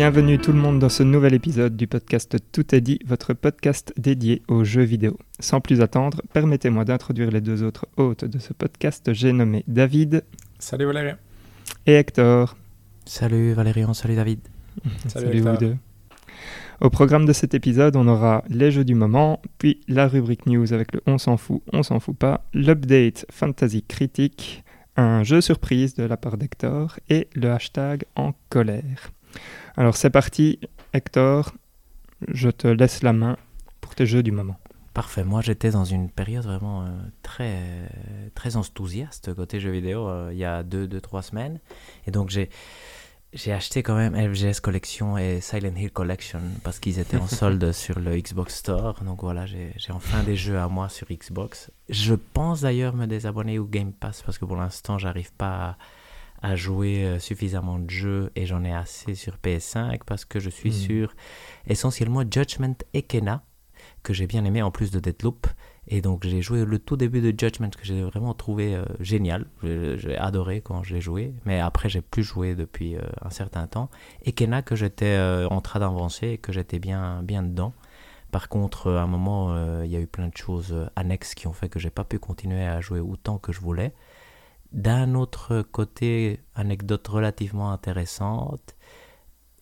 Bienvenue tout le monde dans ce nouvel épisode du podcast Tout est dit, votre podcast dédié aux jeux vidéo. Sans plus attendre, permettez-moi d'introduire les deux autres hôtes de ce podcast. J'ai nommé David. Salut Valérien. Et Hector. Salut Valérian, salut David. Salut, vous deux. Au programme de cet épisode, on aura les jeux du moment, puis la rubrique news avec le on s'en fout, on s'en fout pas, l'update fantasy critique, un jeu surprise de la part d'Hector et le hashtag en colère. Alors c'est parti, Hector, je te laisse la main pour tes jeux du moment. Parfait, moi j'étais dans une période vraiment euh, très, très enthousiaste côté jeux vidéo euh, il y a 2-3 semaines. Et donc j'ai j'ai acheté quand même LGS Collection et Silent Hill Collection parce qu'ils étaient en solde sur le Xbox Store. Donc voilà, j'ai enfin des jeux à moi sur Xbox. Je pense d'ailleurs me désabonner au Game Pass parce que pour l'instant, j'arrive pas à, jouer euh, suffisamment de jeux et j'en ai assez sur PS5 parce que je suis hmm. sur essentiellement Judgment et Kena que j'ai bien aimé en plus de Deadloop. Et donc j'ai joué le tout début de Judgment que j'ai vraiment trouvé euh, génial. J'ai adoré quand je l'ai joué. Mais après j'ai plus joué depuis euh, un certain temps. Et Kena que j'étais euh, en train d'avancer et que j'étais bien, bien dedans. Par contre, à un moment, il y a eu plein de choses annexes qui ont fait que j'ai pas pu continuer à jouer autant que je voulais. D'un autre côté, anecdote relativement intéressante,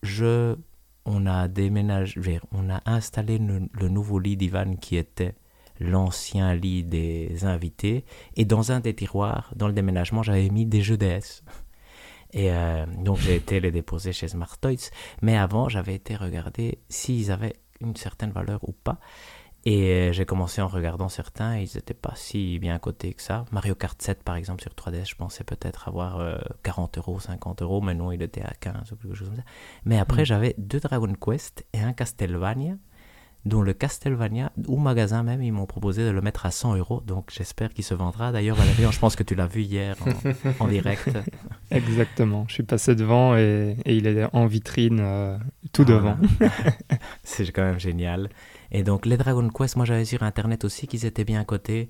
je, on a déménagé, on a installé le nouveau lit d'Ivan qui était l'ancien lit des invités. Et dans un des tiroirs, dans le déménagement, j'avais mis des jeux DS. Et euh, donc j'ai été les déposer chez Smart Toys. Mais avant, j'avais été regarder s'ils avaient une certaine valeur ou pas. Et euh, j'ai commencé en regardant certains, ils n'étaient pas si bien cotés que ça. Mario Kart 7, par exemple, sur 3DS, je pensais peut-être avoir 40 euh, euros, 50 euros, mais non, il était à 15 ou quelque chose comme ça. Mais après, mm. j'avais deux Dragon Quest et un Castlevania dont le Castlevania, ou magasin même, ils m'ont proposé de le mettre à 100 euros. Donc j'espère qu'il se vendra. D'ailleurs, Valérie, je pense que tu l'as vu hier en, direct. Exactement. Je suis passé devant et, il est en vitrine euh, tout ah, devant. C'est quand même génial. Et donc les Dragon Quest, moi j'avais sur Internet aussi qu'ils étaient bien cotés.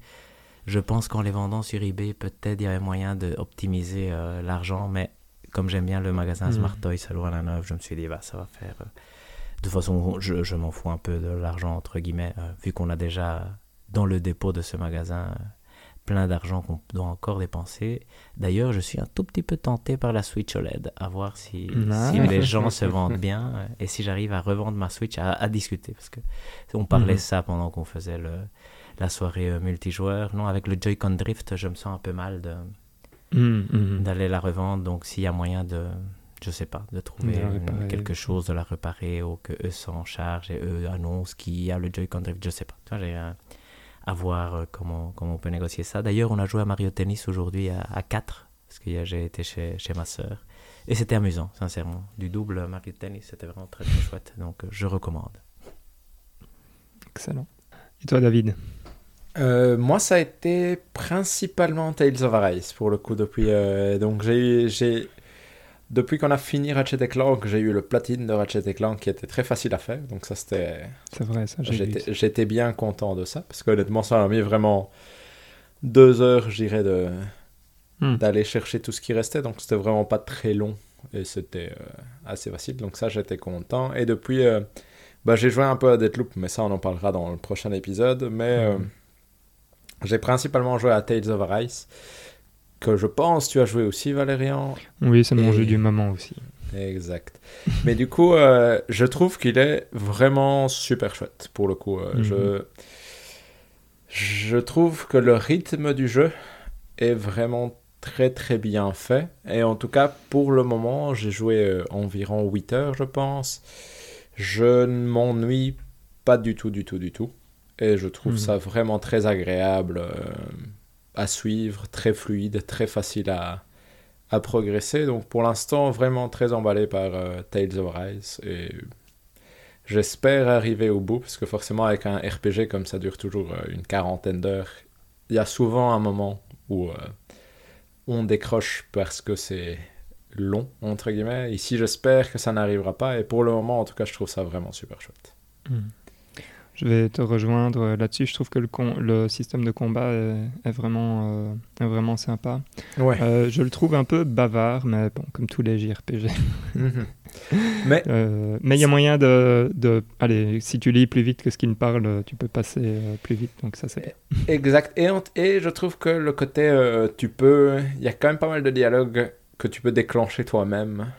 Je pense qu'en les vendant sur eBay, peut-être il y avait moyen d'optimiser euh, l'argent. Mais comme j'aime bien le magasin hmm. Smart Toys à Louvain-la-Neuve, je me suis dit, bah, ça va faire... Euh, de toute façon, je, m'en fous un peu de l'argent, entre guillemets, euh, vu qu'on a déjà dans le dépôt de ce magasin plein d'argent qu'on doit encore dépenser. D'ailleurs, je suis un tout petit peu tenté par la Switch OLED, à voir si, ah. si les gens se vendent bien euh, et si j'arrive à revendre ma Switch, à, discuter. Parce que on parlait mhm. ça pendant qu'on faisait le, la soirée multijoueur. Non, avec le Joy-Con Drift, je me sens un peu mal de, mhm, mhm. d'aller la revendre. Donc, s'il y a moyen de je sais pas, de trouver quelque chose, de la réparer ou que eux s'en chargent et eux annoncent qu'il y a le Joy-Con Drift, je sais pas. J'ai à voir euh, comment, comment on peut négocier ça. D'ailleurs, on a joué à Mario Tennis aujourd'hui à, à 4, parce que j'ai été chez, chez ma sœur. Et c'était amusant, sincèrement. Du double Mario Tennis, c'était vraiment très très chouette. Donc je recommande. Excellent. Et toi, David? Euh, moi, ça a été principalement Tales of Arise pour le coup depuis. Euh, donc j'ai depuis qu'on a fini Ratchet Clank, j'ai eu le platine de Ratchet Clank qui était très facile à faire. Donc ça, c'était... C'est vrai, ça, J'étais bien content de ça. Parce qu'honnêtement, ça m'a mis vraiment deux heures, je dirais, de... Hmm. d'aller chercher tout ce qui restait. Donc c'était vraiment pas très long. Et c'était euh, assez facile. Donc ça, j'étais content. Et depuis, euh, bah, j'ai joué un peu à Deathloop, mais ça, on en parlera dans le prochain épisode. Mais euh, hmm. j'ai principalement joué à Tales of Arise que je pense tu as joué aussi, Valérian. Oui, c'est mon jeu du moment aussi. Exact. Mais du coup, euh, je trouve qu'il est vraiment super chouette, pour le coup. Euh, je, mhm. je trouve que le rythme du jeu est vraiment très très bien fait. Et en tout cas, pour le moment, j'ai joué euh, environ 8 heures, je pense. Je ne m'ennuie pas du tout, du tout, du tout. Et je trouve mhm. ça vraiment très agréable à suivre, très fluide, très facile à, à progresser. Donc pour l'instant, vraiment très emballé par euh, Tales of Rise. Et j'espère arriver au bout, parce que forcément avec un RPG comme ça dure toujours euh, une quarantaine d'heures, il y a souvent un moment où euh, on décroche parce que c'est long, entre guillemets. Ici, j'espère que ça n'arrivera pas. Et pour le moment, en tout cas, je trouve ça vraiment super chouette. Hmm. Je vais te rejoindre là-dessus. Je trouve que le, le système de combat est, vraiment, est vraiment sympa. Ouais. je le trouve un peu bavard, mais bon, comme tous les JRPG. Mhm. mais il y a moyen de, de, Allez, si tu lis plus vite que ce qu'il ne parle, tu peux passer plus vite. Donc ça, c'est. Exact. Et, et je trouve que le côté. tu peux. Il y a quand même pas mal de dialogues que tu peux déclencher toi-même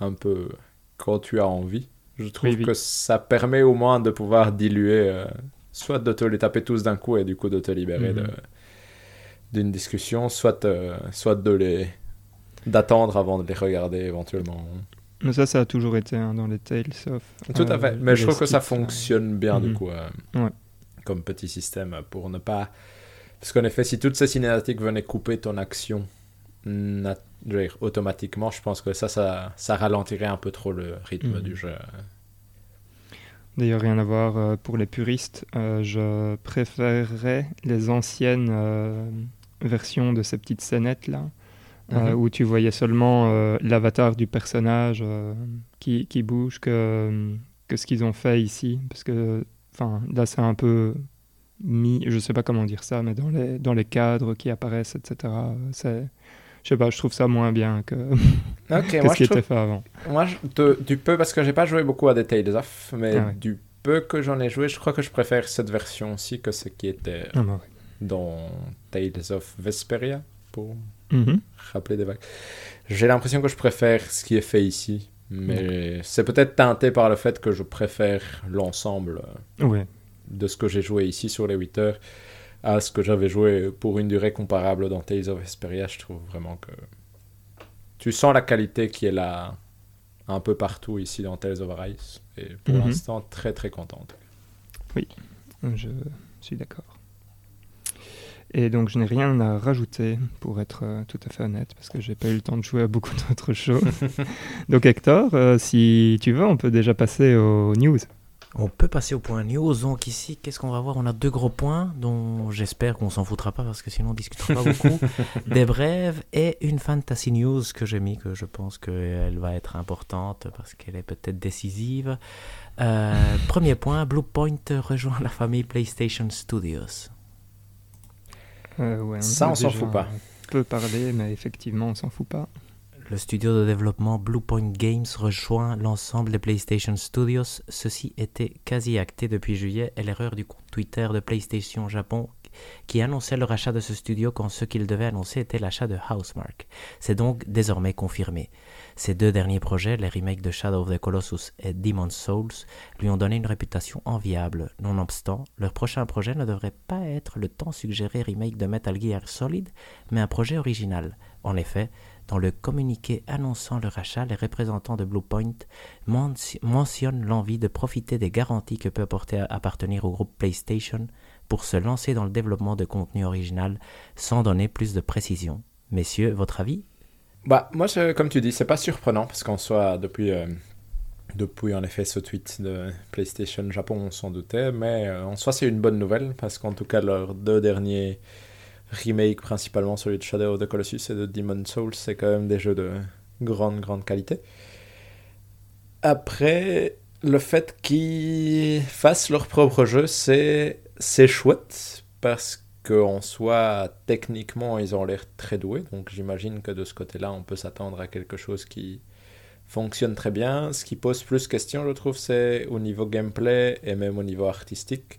un peu quand tu as envie. Je trouve que ça permet au moins de pouvoir diluer, euh, soit de te les taper tous d'un coup et du coup de te libérer mhm. d'une discussion, soit, euh, soit de les d'attendre avant de les regarder éventuellement. Mais ça, ça a toujours été hein, dans les Tales of. Tout à fait. Euh, Mais je trouve que ça fonctionne bien du mhm. coup comme petit système pour ne pas. Parce qu'en effet, si toutes ces cinématiques venaient couper ton action automatiquement, je pense que ça, ça, ça, ralentirait un peu trop le rythme mhm. du jeu. D'ailleurs, rien à voir euh, pour les puristes. Euh, je préférerais les anciennes euh, versions de ces petites scénettes là, mhm. où tu voyais seulement l'avatar du personnage qui, qui, bouge que, que ce qu'ils ont fait ici. Parce que là, c'est un peu mis, je sais pas comment dire ça, mais dans les, dans les cadres qui apparaissent, etc. C'est je sais pas, je trouve ça moins bien que, ce qui était fait avant. Moi, du peu, parce que j'ai pas joué beaucoup à des Tales of, mais ah du peu que j'en ai joué, je crois que je préfère cette version aussi que ce qui était ah bah dans Tales of Vesperia, pour mm-hmm. rappeler des vagues. J'ai l'impression que je préfère ce qui est fait ici, mais c'est peut-être teinté par le fait que je préfère l'ensemble de ce que j'ai joué ici sur les 8 heures à ce que j'avais joué pour une durée comparable dans Tales of Vesperia, je trouve vraiment que tu sens la qualité qui est là un peu partout ici dans Tales of Arise. Et pour mhm. l'instant, très très contente. Oui, je suis d'accord. Et donc je n'ai rien à rajouter pour être euh, tout à fait honnête parce que j'ai pas eu le temps de jouer à beaucoup d'autres choses. donc Hector, euh, si tu veux, on peut déjà passer aux news. On peut passer au point news. Donc ici, qu'est-ce qu'on va voir? On a deux gros points dont j'espère qu'on s'en foutra pas parce que sinon on discutera pas beaucoup. Des brèves et une fantasy news que j'ai mis que je pense qu'elle va être importante parce qu'elle est peut-être décisive. Euh, premier point, Bluepoint rejoint la famille PlayStation Studios. Euh, Ça, on s'en fout pas. On peut parler, mais effectivement, on s'en fout pas. Le studio de développement Bluepoint Games rejoint l'ensemble des PlayStation Studios. Ceci était quasi acté depuis juillet et l'erreur du compte Twitter de PlayStation Japon qui annonçait le rachat de ce studio quand ce qu'il devait annoncer était l'achat de Housemark. C'est donc désormais confirmé. Ces deux derniers projets, les remakes de Shadow of the Colossus et Demon's Souls, lui ont donné une réputation enviable. Nonobstant, leur prochain projet ne devrait pas être le temps suggéré remake de Metal Gear Solid, mais un projet original. En effet, dans le communiqué annonçant le rachat, les représentants de Bluepoint mentionnent l'envie de profiter des garanties que peut apporter appartenir au groupe PlayStation pour se lancer dans le développement de contenu original sans donner plus de précision. Messieurs, votre avis? Bah moi, comme tu dis, c'est pas surprenant parce qu'en soit depuis euh, depuis en effet ce tweet de PlayStation Japon, on s'en doutait, mais euh, en soi c'est une bonne nouvelle parce qu'en tout cas leurs deux derniers remake principalement celui de Shadow of the Colossus et de Demon Souls, c'est quand même des jeux de grande, grande qualité. Après, le fait qu'ils fassent leur propre jeu, c'est, c'est chouette parce qu'en soi, techniquement, ils ont l'air très doués. Donc j'imagine que de ce côté-là, on peut s'attendre à quelque chose qui fonctionne très bien. Ce qui pose plus question, je trouve, c'est au niveau gameplay et même au niveau artistique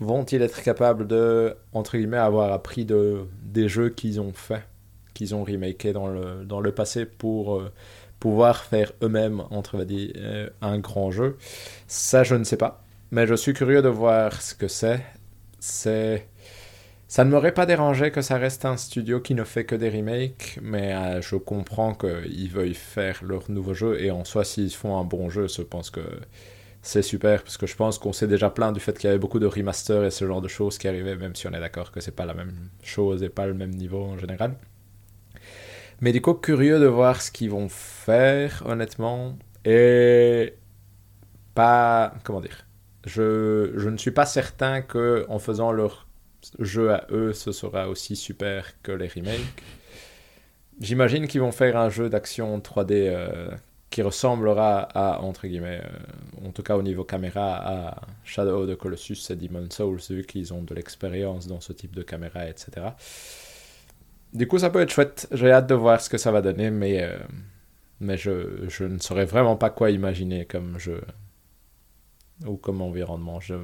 vont-ils être capables de, entre guillemets, avoir appris de, des jeux qu'ils ont fait, qu'ils ont remakés dans le, dans le passé pour euh, pouvoir faire eux-mêmes, entre dire, euh, un grand jeu? Ça, je ne sais pas. Mais je suis curieux de voir ce que c'est. C'est. Ça ne m'aurait pas dérangé que ça reste un studio qui ne fait que des remakes, mais euh, je comprends qu'ils veuillent faire leur nouveau jeu, et en soi, s'ils font un bon jeu, je pense que c'est super parce que je pense qu'on s'est déjà plaint du fait qu'il y avait beaucoup de remasters et ce genre de choses qui arrivaient, même si on est d'accord que c'est pas la même chose et pas le même niveau en général. Mais du coup, curieux de voir ce qu'ils vont faire, honnêtement. Et pas. Comment dire je, je ne suis pas certain que en faisant leur jeu à eux, ce sera aussi super que les remakes. J'imagine qu'ils vont faire un jeu d'action 3D qui ressemblera à, entre guillemets, euh, en tout cas au niveau caméra, à Shadow of the Colossus et Demon's Souls, vu qu'ils ont de l'expérience dans ce type de caméra, etc. Du coup, ça peut être chouette. J'ai hâte de voir ce que ça va donner, mais, euh, mais je, je, ne saurais vraiment pas quoi imaginer comme jeu ou comme environnement. Je,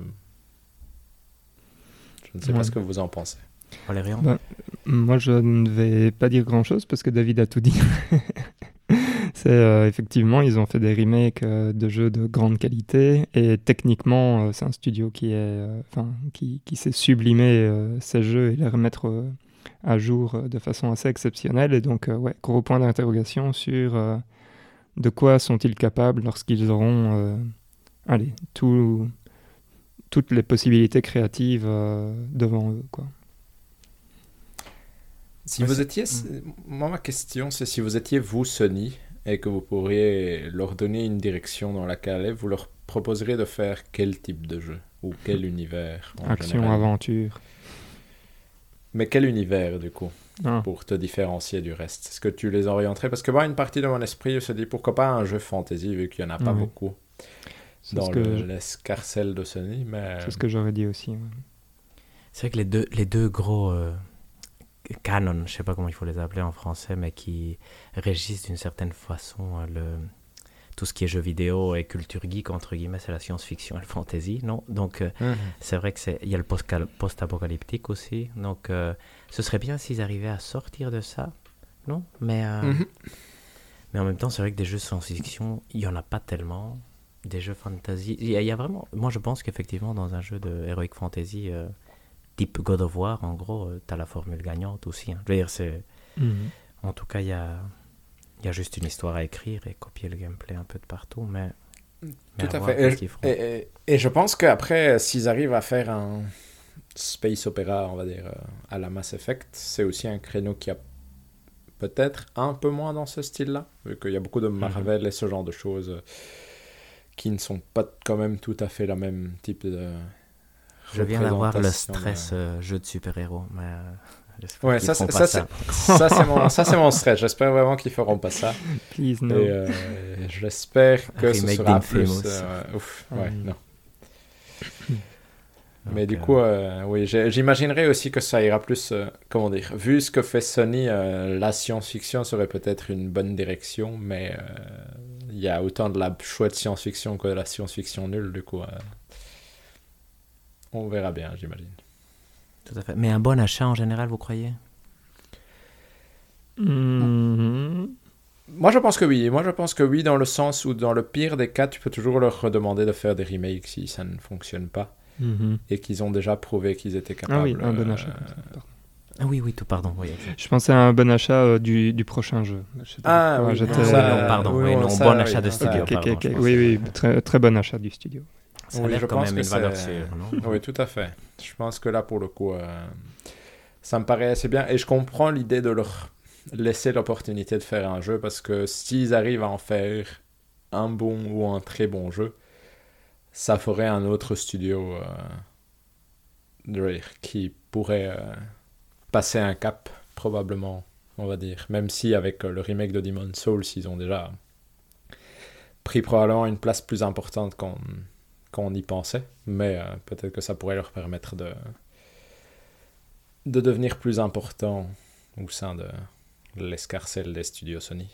je ne sais pas ce que vous en pensez. Valérian bah, Moi, je ne vais pas dire grand-chose parce que David a tout dit. c'est euh, effectivement, ils ont fait des remakes euh, de jeux de grande qualité et techniquement, euh, c'est un studio qui est, enfin, qui, qui sait sublimer ces jeux et les remettre à jour de façon assez exceptionnelle. Et donc, ouais, gros point d'interrogation sur de quoi sont-ils capables lorsqu'ils auront, allez, tout, toutes les possibilités créatives devant eux, quoi. Si vous étiez, moi ma question c'est si vous étiez vous Sony et que vous pourriez leur donner une direction dans laquelle vous leur proposeriez de faire quel type de jeu ou quel univers Action, aventure. Mais quel univers du coup ah. pour te différencier du reste? Est-ce que tu les orienterais? Parce que moi, une partie de mon esprit se dit pourquoi pas un jeu fantasy vu qu'il n'y en a pas beaucoup dans l'escarcelle de Sony. Mais... C'est ce que j'aurais dit aussi. C'est vrai que les deux, les deux gros euh, canon, je sais pas comment il faut les appeler en français, mais qui régissent d'une certaine façon euh, le, tout ce qui est jeux vidéo et culture geek, entre guillemets, c'est la science-fiction et le fantasy, non? Donc, euh, mhm. c'est vrai qu'il y a le post-apocalyptique aussi. Donc, euh, ce serait bien s'ils arrivaient à sortir de ça, non? Mais, mhm. mais en même temps, c'est vrai que des jeux science-fiction, il y en a pas tellement. Des jeux fantasy, il y, a, vraiment. Moi, je pense qu'effectivement, dans un jeu de heroic fantasy, type God of War, en gros, euh, tu as la formule gagnante aussi. Hein. Je veux dire, c'est... Mhm. En tout cas, il y a, y a juste une histoire à écrire et copier le gameplay un peu de partout, mais... Tout à, fait. Et, et, je pense qu'après, s'ils arrivent à faire un space opéra, on va dire, euh, à la Mass Effect, c'est aussi un créneau qui a peut-être un peu moins dans ce style-là, vu qu'il y a beaucoup de mhm. Marvel et ce genre de choses euh, qui ne sont pas quand même tout à fait la même type de, je viens d'avoir le stress euh, jeu de super-héros, mais. Euh, ouais, ça, ça, ça, ça c'est mon, ça, mon stress. J'espère vraiment qu'ils feront pas ça. Please, no. Et euh, j'espère que ce sera plus. Euh, ouf, ouais, non. Mais du coup, oui, j'imaginerais aussi que ça ira plus, comment dire, vu ce que fait Sony, la science-fiction serait peut-être une bonne direction, mais il y a autant de la chouette science-fiction que de la science-fiction nulle, du coup. On verra bien, j'imagine. Tout à fait. Mais un bon achat en général, vous croyez? Mm-hmm. Moi, je pense que oui. Moi, je pense que oui, dans le sens où, dans le pire des cas, tu peux toujours leur redemander de faire des remakes si ça ne fonctionne pas. Mm-hmm. Et qu'ils ont déjà prouvé qu'ils étaient capables. Ah oui, un bon achat. Ah oui, oui, tout, pardon. Oui, je pensais à un bon achat euh, du, du, prochain jeu. Ah, oui, pardon. Oui, non, bon achat de studio. oui, oui, très, très bon achat du studio. Ça oui, a quand même une valeur sûre, non? Oui, tout à fait. Je pense que là, pour le coup, euh, ça me paraît assez bien. Et je comprends l'idée de leur laisser l'opportunité de faire un jeu parce que s'ils arrivent à en faire un bon ou un très bon jeu, ça ferait un autre studio euh, qui pourrait euh, passer un cap, probablement, on va dire. Même si avec le remake de Demon's Souls, ils ont déjà pris probablement une place plus importante qu'on qu'on y pensait, mais euh, peut-être que ça pourrait leur permettre de, de devenir plus important au sein de l'escarcelle des studios Sony.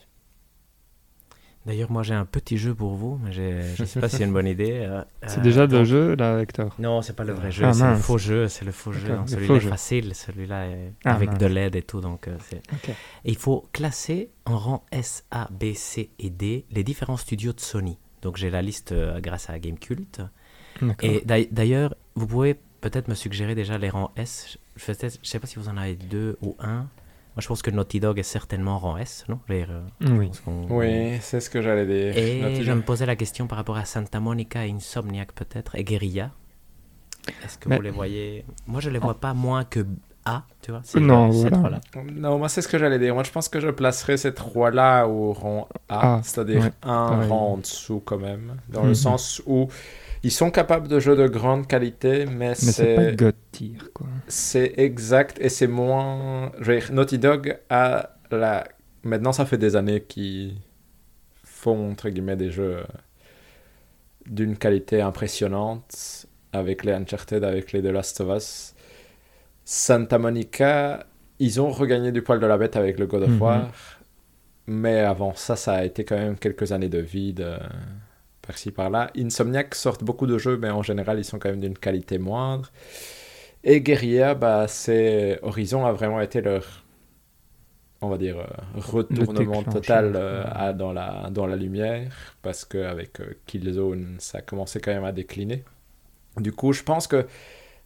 D'ailleurs, moi j'ai un petit jeu pour vous, mais je ne sais pas si c'est une bonne idée. Euh, c'est déjà le jeu, là, Hector Non, c'est pas le vrai jeu, ah, c'est le faux jeu. C'est le faux jeu. Celui-là est facile, celui-là est ah, avec de l'aide et tout. Donc, euh, et il faut classer en rang S, A, B, C et D les différents studios de Sony. Donc j'ai la liste euh, grâce à Gamecult. Et d'ailleurs, vous pouvez peut-être me suggérer déjà les rangs S. Je ne sais pas si vous en avez deux ou un. Moi, je pense que Naughty Dog est certainement rang S, non? Euh, Oui, oui c'est ce que j'allais dire. Et je me posais la question par rapport à Santa Monica, Insomniac peut-être, et Guerrilla. Est-ce que vous les voyez? Moi, je les vois pas moins que A, tu vois Non, voilà. Non, moi, c'est ce que j'allais dire. Moi, je pense que je placerais ces trois-là au rang A, c'est-à-dire un rang en dessous quand même, dans le mhm. sens où ils sont capables de jeux de grande qualité, mais, c'est pas God tier, quoi. C'est exact, et c'est moins... Je veux dire, Naughty Dog a la... Maintenant, ça fait des années qu'ils font, entre guillemets, des jeux d'une qualité impressionnante avec les Uncharted, avec les The Last of Us. Santa Monica, ils ont regagné du poil de la bête avec le God of Mhm. War, mais avant ça, ça a été quand même quelques années de vide euh, par-ci par-là. Insomniac sortent beaucoup de jeux, mais en général, ils sont quand même d'une qualité moindre. Et Guerrilla, bah, c'est Horizon a vraiment été leur, on va dire, euh, retournement total euh, à- dans, la, dans la lumière, parce qu'avec Killzone, ça a commencé quand même à décliner. Du coup, je pense que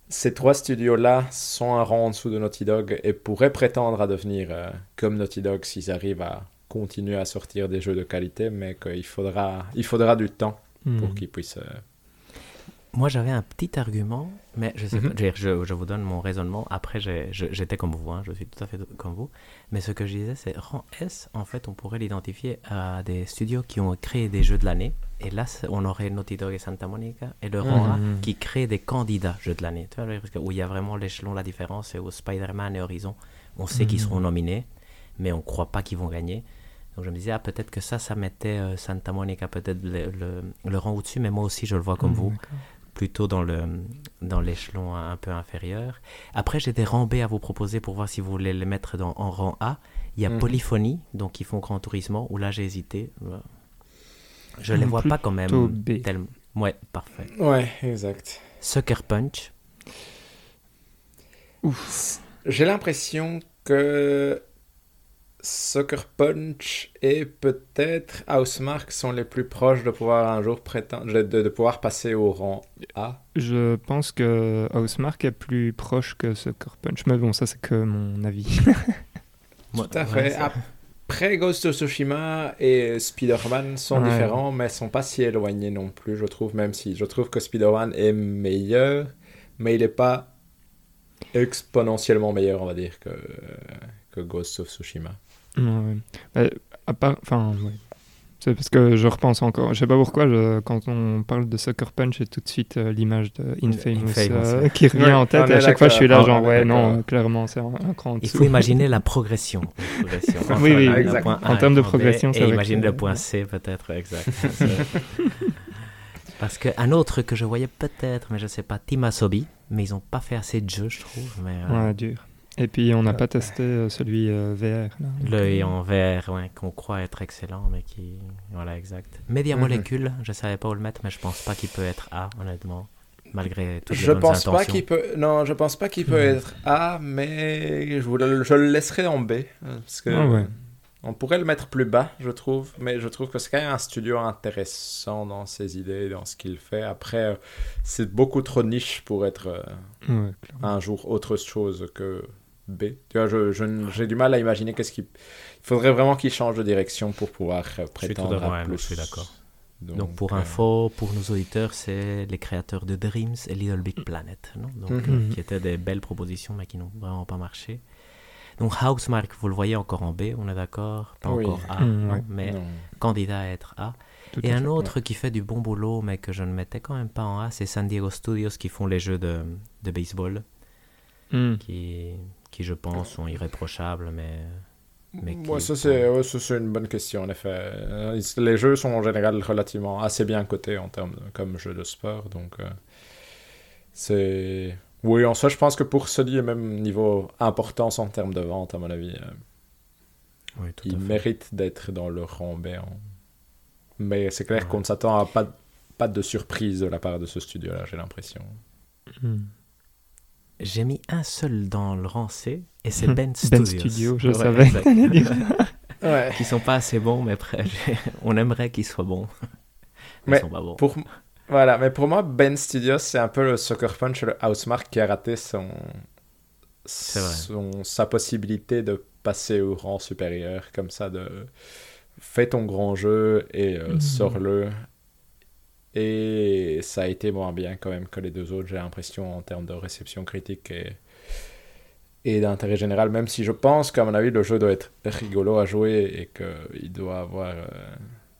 ces trois studios-là sont un rang en dessous de Naughty Dog et pourraient prétendre à devenir euh, comme Naughty Dog s'ils arrivent à continuer à sortir des jeux de qualité, mais qu'il faudra, il faudra du temps pour Hmm. qu'ils puissent... euh, Moi, j'avais un petit argument, mais je sais Mhm. pas, je, vous donne mon raisonnement. Après, j'étais comme vous, hein, je suis tout à fait comme vous. Mais ce que je disais, c'est rang S, en fait, on pourrait l'identifier à des studios qui ont créé des jeux de l'année. Et là, on aurait Naughty Dog et Santa Monica. Et le rang A Mhm. qui crée des candidats jeux de l'année. Où il y a vraiment l'échelon, la différence, c'est où Spider-Man et Horizon, on sait qu'ils Mhm. seront nominés, mais on ne croit pas qu'ils vont gagner. Donc je me disais, ah, peut-être que ça, ça mettait euh, Santa Monica peut-être le, le- le rang au-dessus, mais moi aussi, je le vois comme Hmm, vous plutôt dans le dans l'échelon un peu inférieur. Après, j'ai des rangs B à vous proposer pour voir si vous voulez les mettre dans, en rang A. Il y a Mhm. Polyphonie, donc ils font Grand Tourisme, où là j'ai hésité. Je les Hmm, vois pas quand même B. tellement. Ouais, parfait. Ouais, exact. Sucker Punch, Ouf. J'ai l'impression que Sucker Punch et peut-être Housemark sont les plus proches de pouvoir un jour prétendre, de, pouvoir passer au rang A. Je pense que Housemark est plus proche que Sucker Punch. Mais bon, ça, c'est que mon avis. Tout à ouais, fait. c'est- Après, Ghost of Tsushima et Spider-Man sont Ouais. différents, mais sont pas si éloignés non plus, je trouve, même si je trouve que Spider-Man est meilleur, mais il n'est pas exponentiellement meilleur, on va dire, que, que Ghost of Tsushima. Ouais. Bah, à part, enfin, ouais. C'est parce que je repense encore. Je sais pas pourquoi, je- quand on parle de Sucker Punch, j'ai tout de suite euh, l'image de Infamous, Infamous, euh, qui revient Ouais, en tête. Et à chaque fois, je suis là, genre, est ouais, non, clairement, c'est un, un cran Il faut imaginer la progression. La progression. Entre Oui, oui, exact. En termes de progression, c'est vrai imagine que- le point C, peut-être, exact. Parce qu'un autre que je voyais peut-être, mais je sais pas, Team Asobi, mais ils ont pas fait assez de jeux, je trouve. Mais, euh, Ouais, dur. Et puis, on n'a pas testé euh, celui euh, VR. Là. L'œil en vert, ouais, qu'on croit être excellent, mais qui. Voilà, exact. Media Mhm. Molecule, je savais pas où le mettre, mais je pense pas qu'il peut être A, honnêtement. Malgré toutes les Je bonnes pense pas intentions. qu'il peut. Non, je pense pas qu'il peut Mhm. être A, mais je, vous le... je le laisserai en B. euh, Parce que Ah ouais. On pourrait le mettre plus bas, je trouve. Mais je trouve que c'est quand même un studio intéressant dans ses idées, dans ce qu'il fait. Après, euh, c'est beaucoup trop niche pour être euh, Ouais, un jour autre chose que B. Tu vois, je- je- j'ai du mal à imaginer qu'est-ce qu'il. Il faudrait vraiment qu'il change de direction pour pouvoir euh, tout prétendre d'accord, à ouais, plus. je suis d'accord. Donc, Donc, pour euh, info, pour nos auditeurs, c'est les créateurs de Dreams et Little Big Planet, non? Donc, Mhm. euh, qui étaient des belles propositions, mais qui n'ont vraiment pas marché. Donc, Housemark, vous le voyez encore en B, on est d'accord? Pas Oui. encore A, Mhm, non, ouais. mais non. candidat à être A. Tout Et un fait. autre qui fait du bon boulot, mais que je ne mettais quand même pas en A, c'est San Diego Studios qui font les jeux de, de baseball, Hmm. qui, qui, je pense, sont irréprochables, mais. mais qui- Ouais, ça, c'est ouais, une bonne question, en effet. Euh, Les jeux sont en général relativement assez bien cotés en termes de- comme jeu de sport, donc euh, c'est... Oui, en soi, je pense que pour Sony, et même niveau importance en termes de vente, à mon avis, euh, Oui, tout à ils fait. méritent d'être dans le rang B. hein. Mais c'est clair Ouais. qu'on ne s'attend à pas, pas de surprise de la part de ce studio-là, j'ai l'impression. Hmm. J'ai mis un seul dans le rang C, et c'est Ben Studios. Ben Studio, je Ouais, savais. Ouais. qui sont pas assez bons, mais après, on aimerait qu'ils soient bons. Mais, Mais ils sont pas bons. Pour... Voilà, mais pour moi, Ben Studios, c'est un peu le Sucker Punch, le Housemark qui a raté son... Son... sa possibilité de passer au rang supérieur, comme ça, de fais ton grand jeu et euh, Mhm. sors-le. Et ça a été moins bien quand même que les deux autres, j'ai l'impression, en termes de réception critique et, d'intérêt général, même si je pense qu'à mon avis, le jeu doit être rigolo à jouer et qu'il doit avoir euh,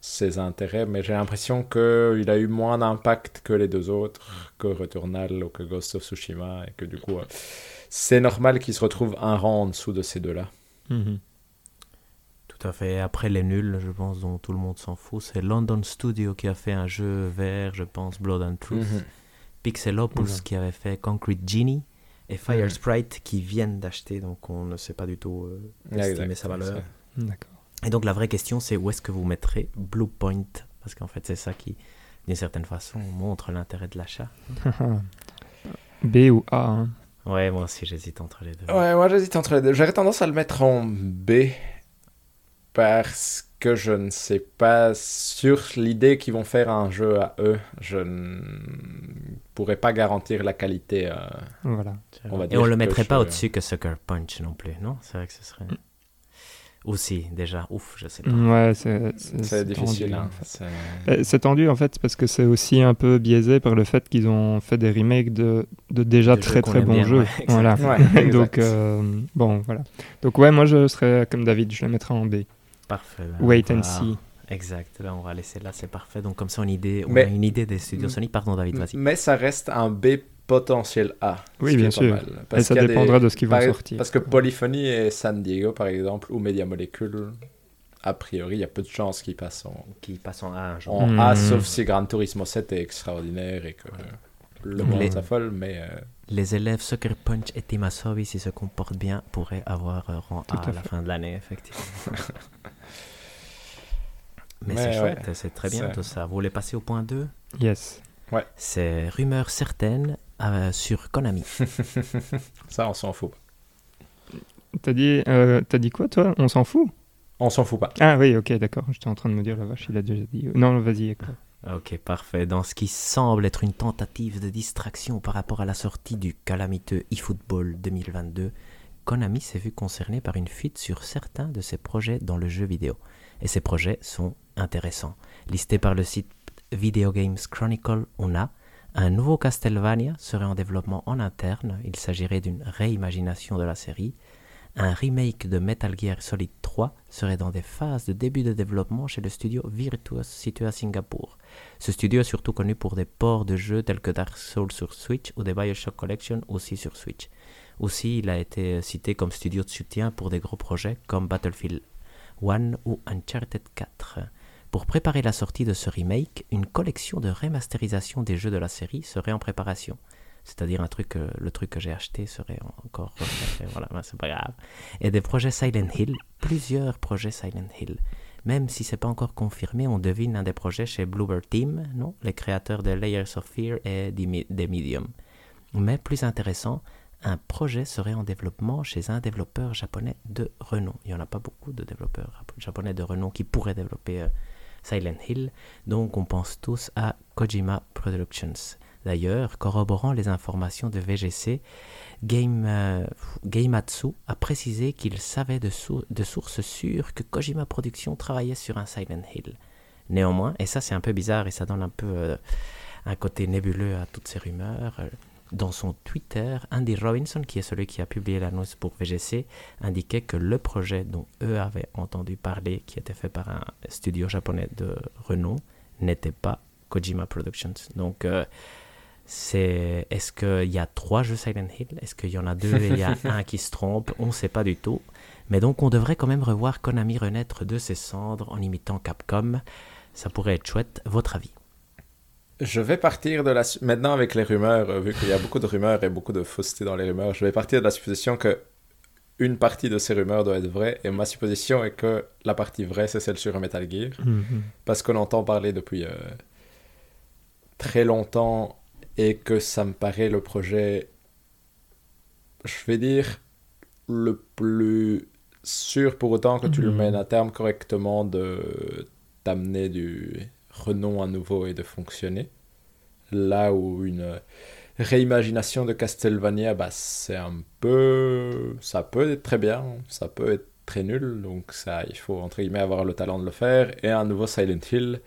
ses intérêts, mais j'ai l'impression qu'il a eu moins d'impact que les deux autres, que Returnal ou que Ghost of Tsushima, et que du coup, euh, c'est normal qu'il se retrouve un rang en dessous de ces deux-là. Mhm. Tout à fait. Après les nuls, je pense, dont tout le monde s'en fout, c'est London Studio qui a fait un jeu vert, je pense, Blood and Truth. Mhm. Pixelopus qui avait fait Concrete Genie. Et Fire Sprite qui viennent d'acheter, donc on ne sait pas du tout euh, estimer Exact, sa valeur. D'accord. Et donc la vraie question, c'est où est-ce que vous mettrez Bluepoint? Parce qu'en fait, c'est ça qui, d'une certaine façon, montre l'intérêt de l'achat. B ou A. hein. Ouais, moi aussi, j'hésite entre les deux. Ouais, moi j'hésite entre les deux. J'aurais tendance à le mettre en B parce que je ne sais pas sur l'idée qu'ils vont faire un jeu à eux. Je ne pourrais pas garantir la qualité. euh, Voilà. on va Et dire on le mettrait je- pas au-dessus que Sucker Punch non plus, non? C'est vrai que ce serait. Aussi, déjà, ouf, je sais pas. Ouais, c'est difficile. tendu, hein. en fait. C'est- Euh, C'est tendu en fait parce que c'est aussi un peu biaisé par le fait qu'ils ont fait des remakes de, de déjà De très très bons bien, jeux. ouais, voilà. Ouais. Donc euh, bon voilà. Donc ouais, moi je serais comme David, je le mettrais en B. Parfait. là, Wait and see. Exact, là on va laisser là, c'est parfait. Donc comme ça, on, idée, on Mais- a une idée des studios Sony. Pardon, David, vas-y. Mais ça reste un B potentiel A. Oui, bien sûr. mal. Et ça dépendra des- de ce qu'ils vont par- sortir. Parce que Polyphony et San Diego, par exemple, ou Media Molecule, a priori, il y a peu de chances qu'ils passent en, Qui passe en A en Hmm. A, sauf si Gran Turismo 7 est extraordinaire et que le monde Les- s'affole, mais... euh, Les élèves Sucker Punch et Timasobi, s'ils se comportent bien, pourraient avoir euh, rang A à à la fin de l'année, effectivement. Mais, Mais c'est ouais, chouette, c'est très bien tout ça. Vous voulez passer au point 2 Yes. C'est rumeur certaine euh, sur Konami. ça, on s'en fout. T'as dit, euh, t'as dit quoi toi? On s'en fout? On s'en fout pas. Ah oui, ok, d'accord. J'étais en train de me dire la vache, il a déjà dit. Non, vas-y. Ok, parfait. Dans ce qui semble être une tentative de distraction par rapport à la sortie du calamiteux eFootball 2022, Konami s'est vu concerné par une fuite sur certains de ses projets dans le jeu vidéo. Et ces projets sont intéressants. Listés par le site Video Games Chronicle, on a un nouveau Castlevania serait en développement en interne. Il s'agirait d'une réimagination de la série. Un remake de Metal Gear Solid 3 serait dans des phases de début de développement chez le studio Virtuos situé à Singapour. Ce studio est surtout connu pour des ports de jeux tels que Dark Souls sur Switch ou des Bioshock Collection aussi sur Switch. Aussi, il a été cité comme studio de soutien pour des gros projets comme Battlefield 1 ou Uncharted 4. Pour préparer la sortie de ce remake, une collection de remasterisation des jeux de la série serait en préparation. C'est-à-dire un truc, euh, le truc que j'ai acheté serait encore voilà, ben, c'est pas grave. Et des projets Silent Hill, plusieurs projets Silent Hill. Même si c'est pas encore confirmé, on devine un des projets chez Bluebird Team, non Les créateurs de Layers of Fear et des Medium. Mais plus intéressant, un projet serait en développement chez un développeur japonais de renom. Il n'y en a pas beaucoup de développeurs jap- japonais de renom qui pourraient développer euh, Silent Hill, donc on pense tous à Kojima Productions. D'ailleurs, corroborant les informations de VGC, Game, euh, a précisé qu'il savait de, sou- de sources sûres que Kojima Productions travaillait sur un Silent Hill. Néanmoins, et ça c'est un peu bizarre et ça donne un peu euh, un côté nébuleux à toutes ces rumeurs, euh, dans son Twitter, Andy Robinson, qui est celui qui a publié l'annonce pour VGC, indiquait que le projet dont eux avaient entendu parler, qui était fait par un studio japonais de renom, n'était pas Kojima Productions. Donc, euh, c'est est-ce qu'il y a trois jeux Silent Hill? Est-ce qu'il y en a deux et il y a un qui se trompe? On ne sait pas du tout. Mais donc, on devrait quand même revoir Konami renaître de ses cendres en imitant Capcom. Ça pourrait être chouette. Votre avis? Je vais partir de la... Maintenant, avec les rumeurs, euh, vu qu'il y a beaucoup de rumeurs et beaucoup de fausseté dans les rumeurs, je vais partir de la supposition que une partie de ces rumeurs doit être vraie, et ma supposition est que la partie vraie, c'est celle sur Metal Gear. Mhm. parce qu'on entend parler depuis euh, très longtemps et que ça me paraît le projet, je vais dire, le plus sûr pour autant que tu le Mhm. mènes à terme correctement de t'amener du renom à nouveau et de fonctionner. Là où une réimagination de Castlevania, bah, c'est un peu... Ça peut être très bien, ça peut être très nul, donc ça, il faut entre guillemets avoir le talent de le faire. Et un nouveau Silent Hill,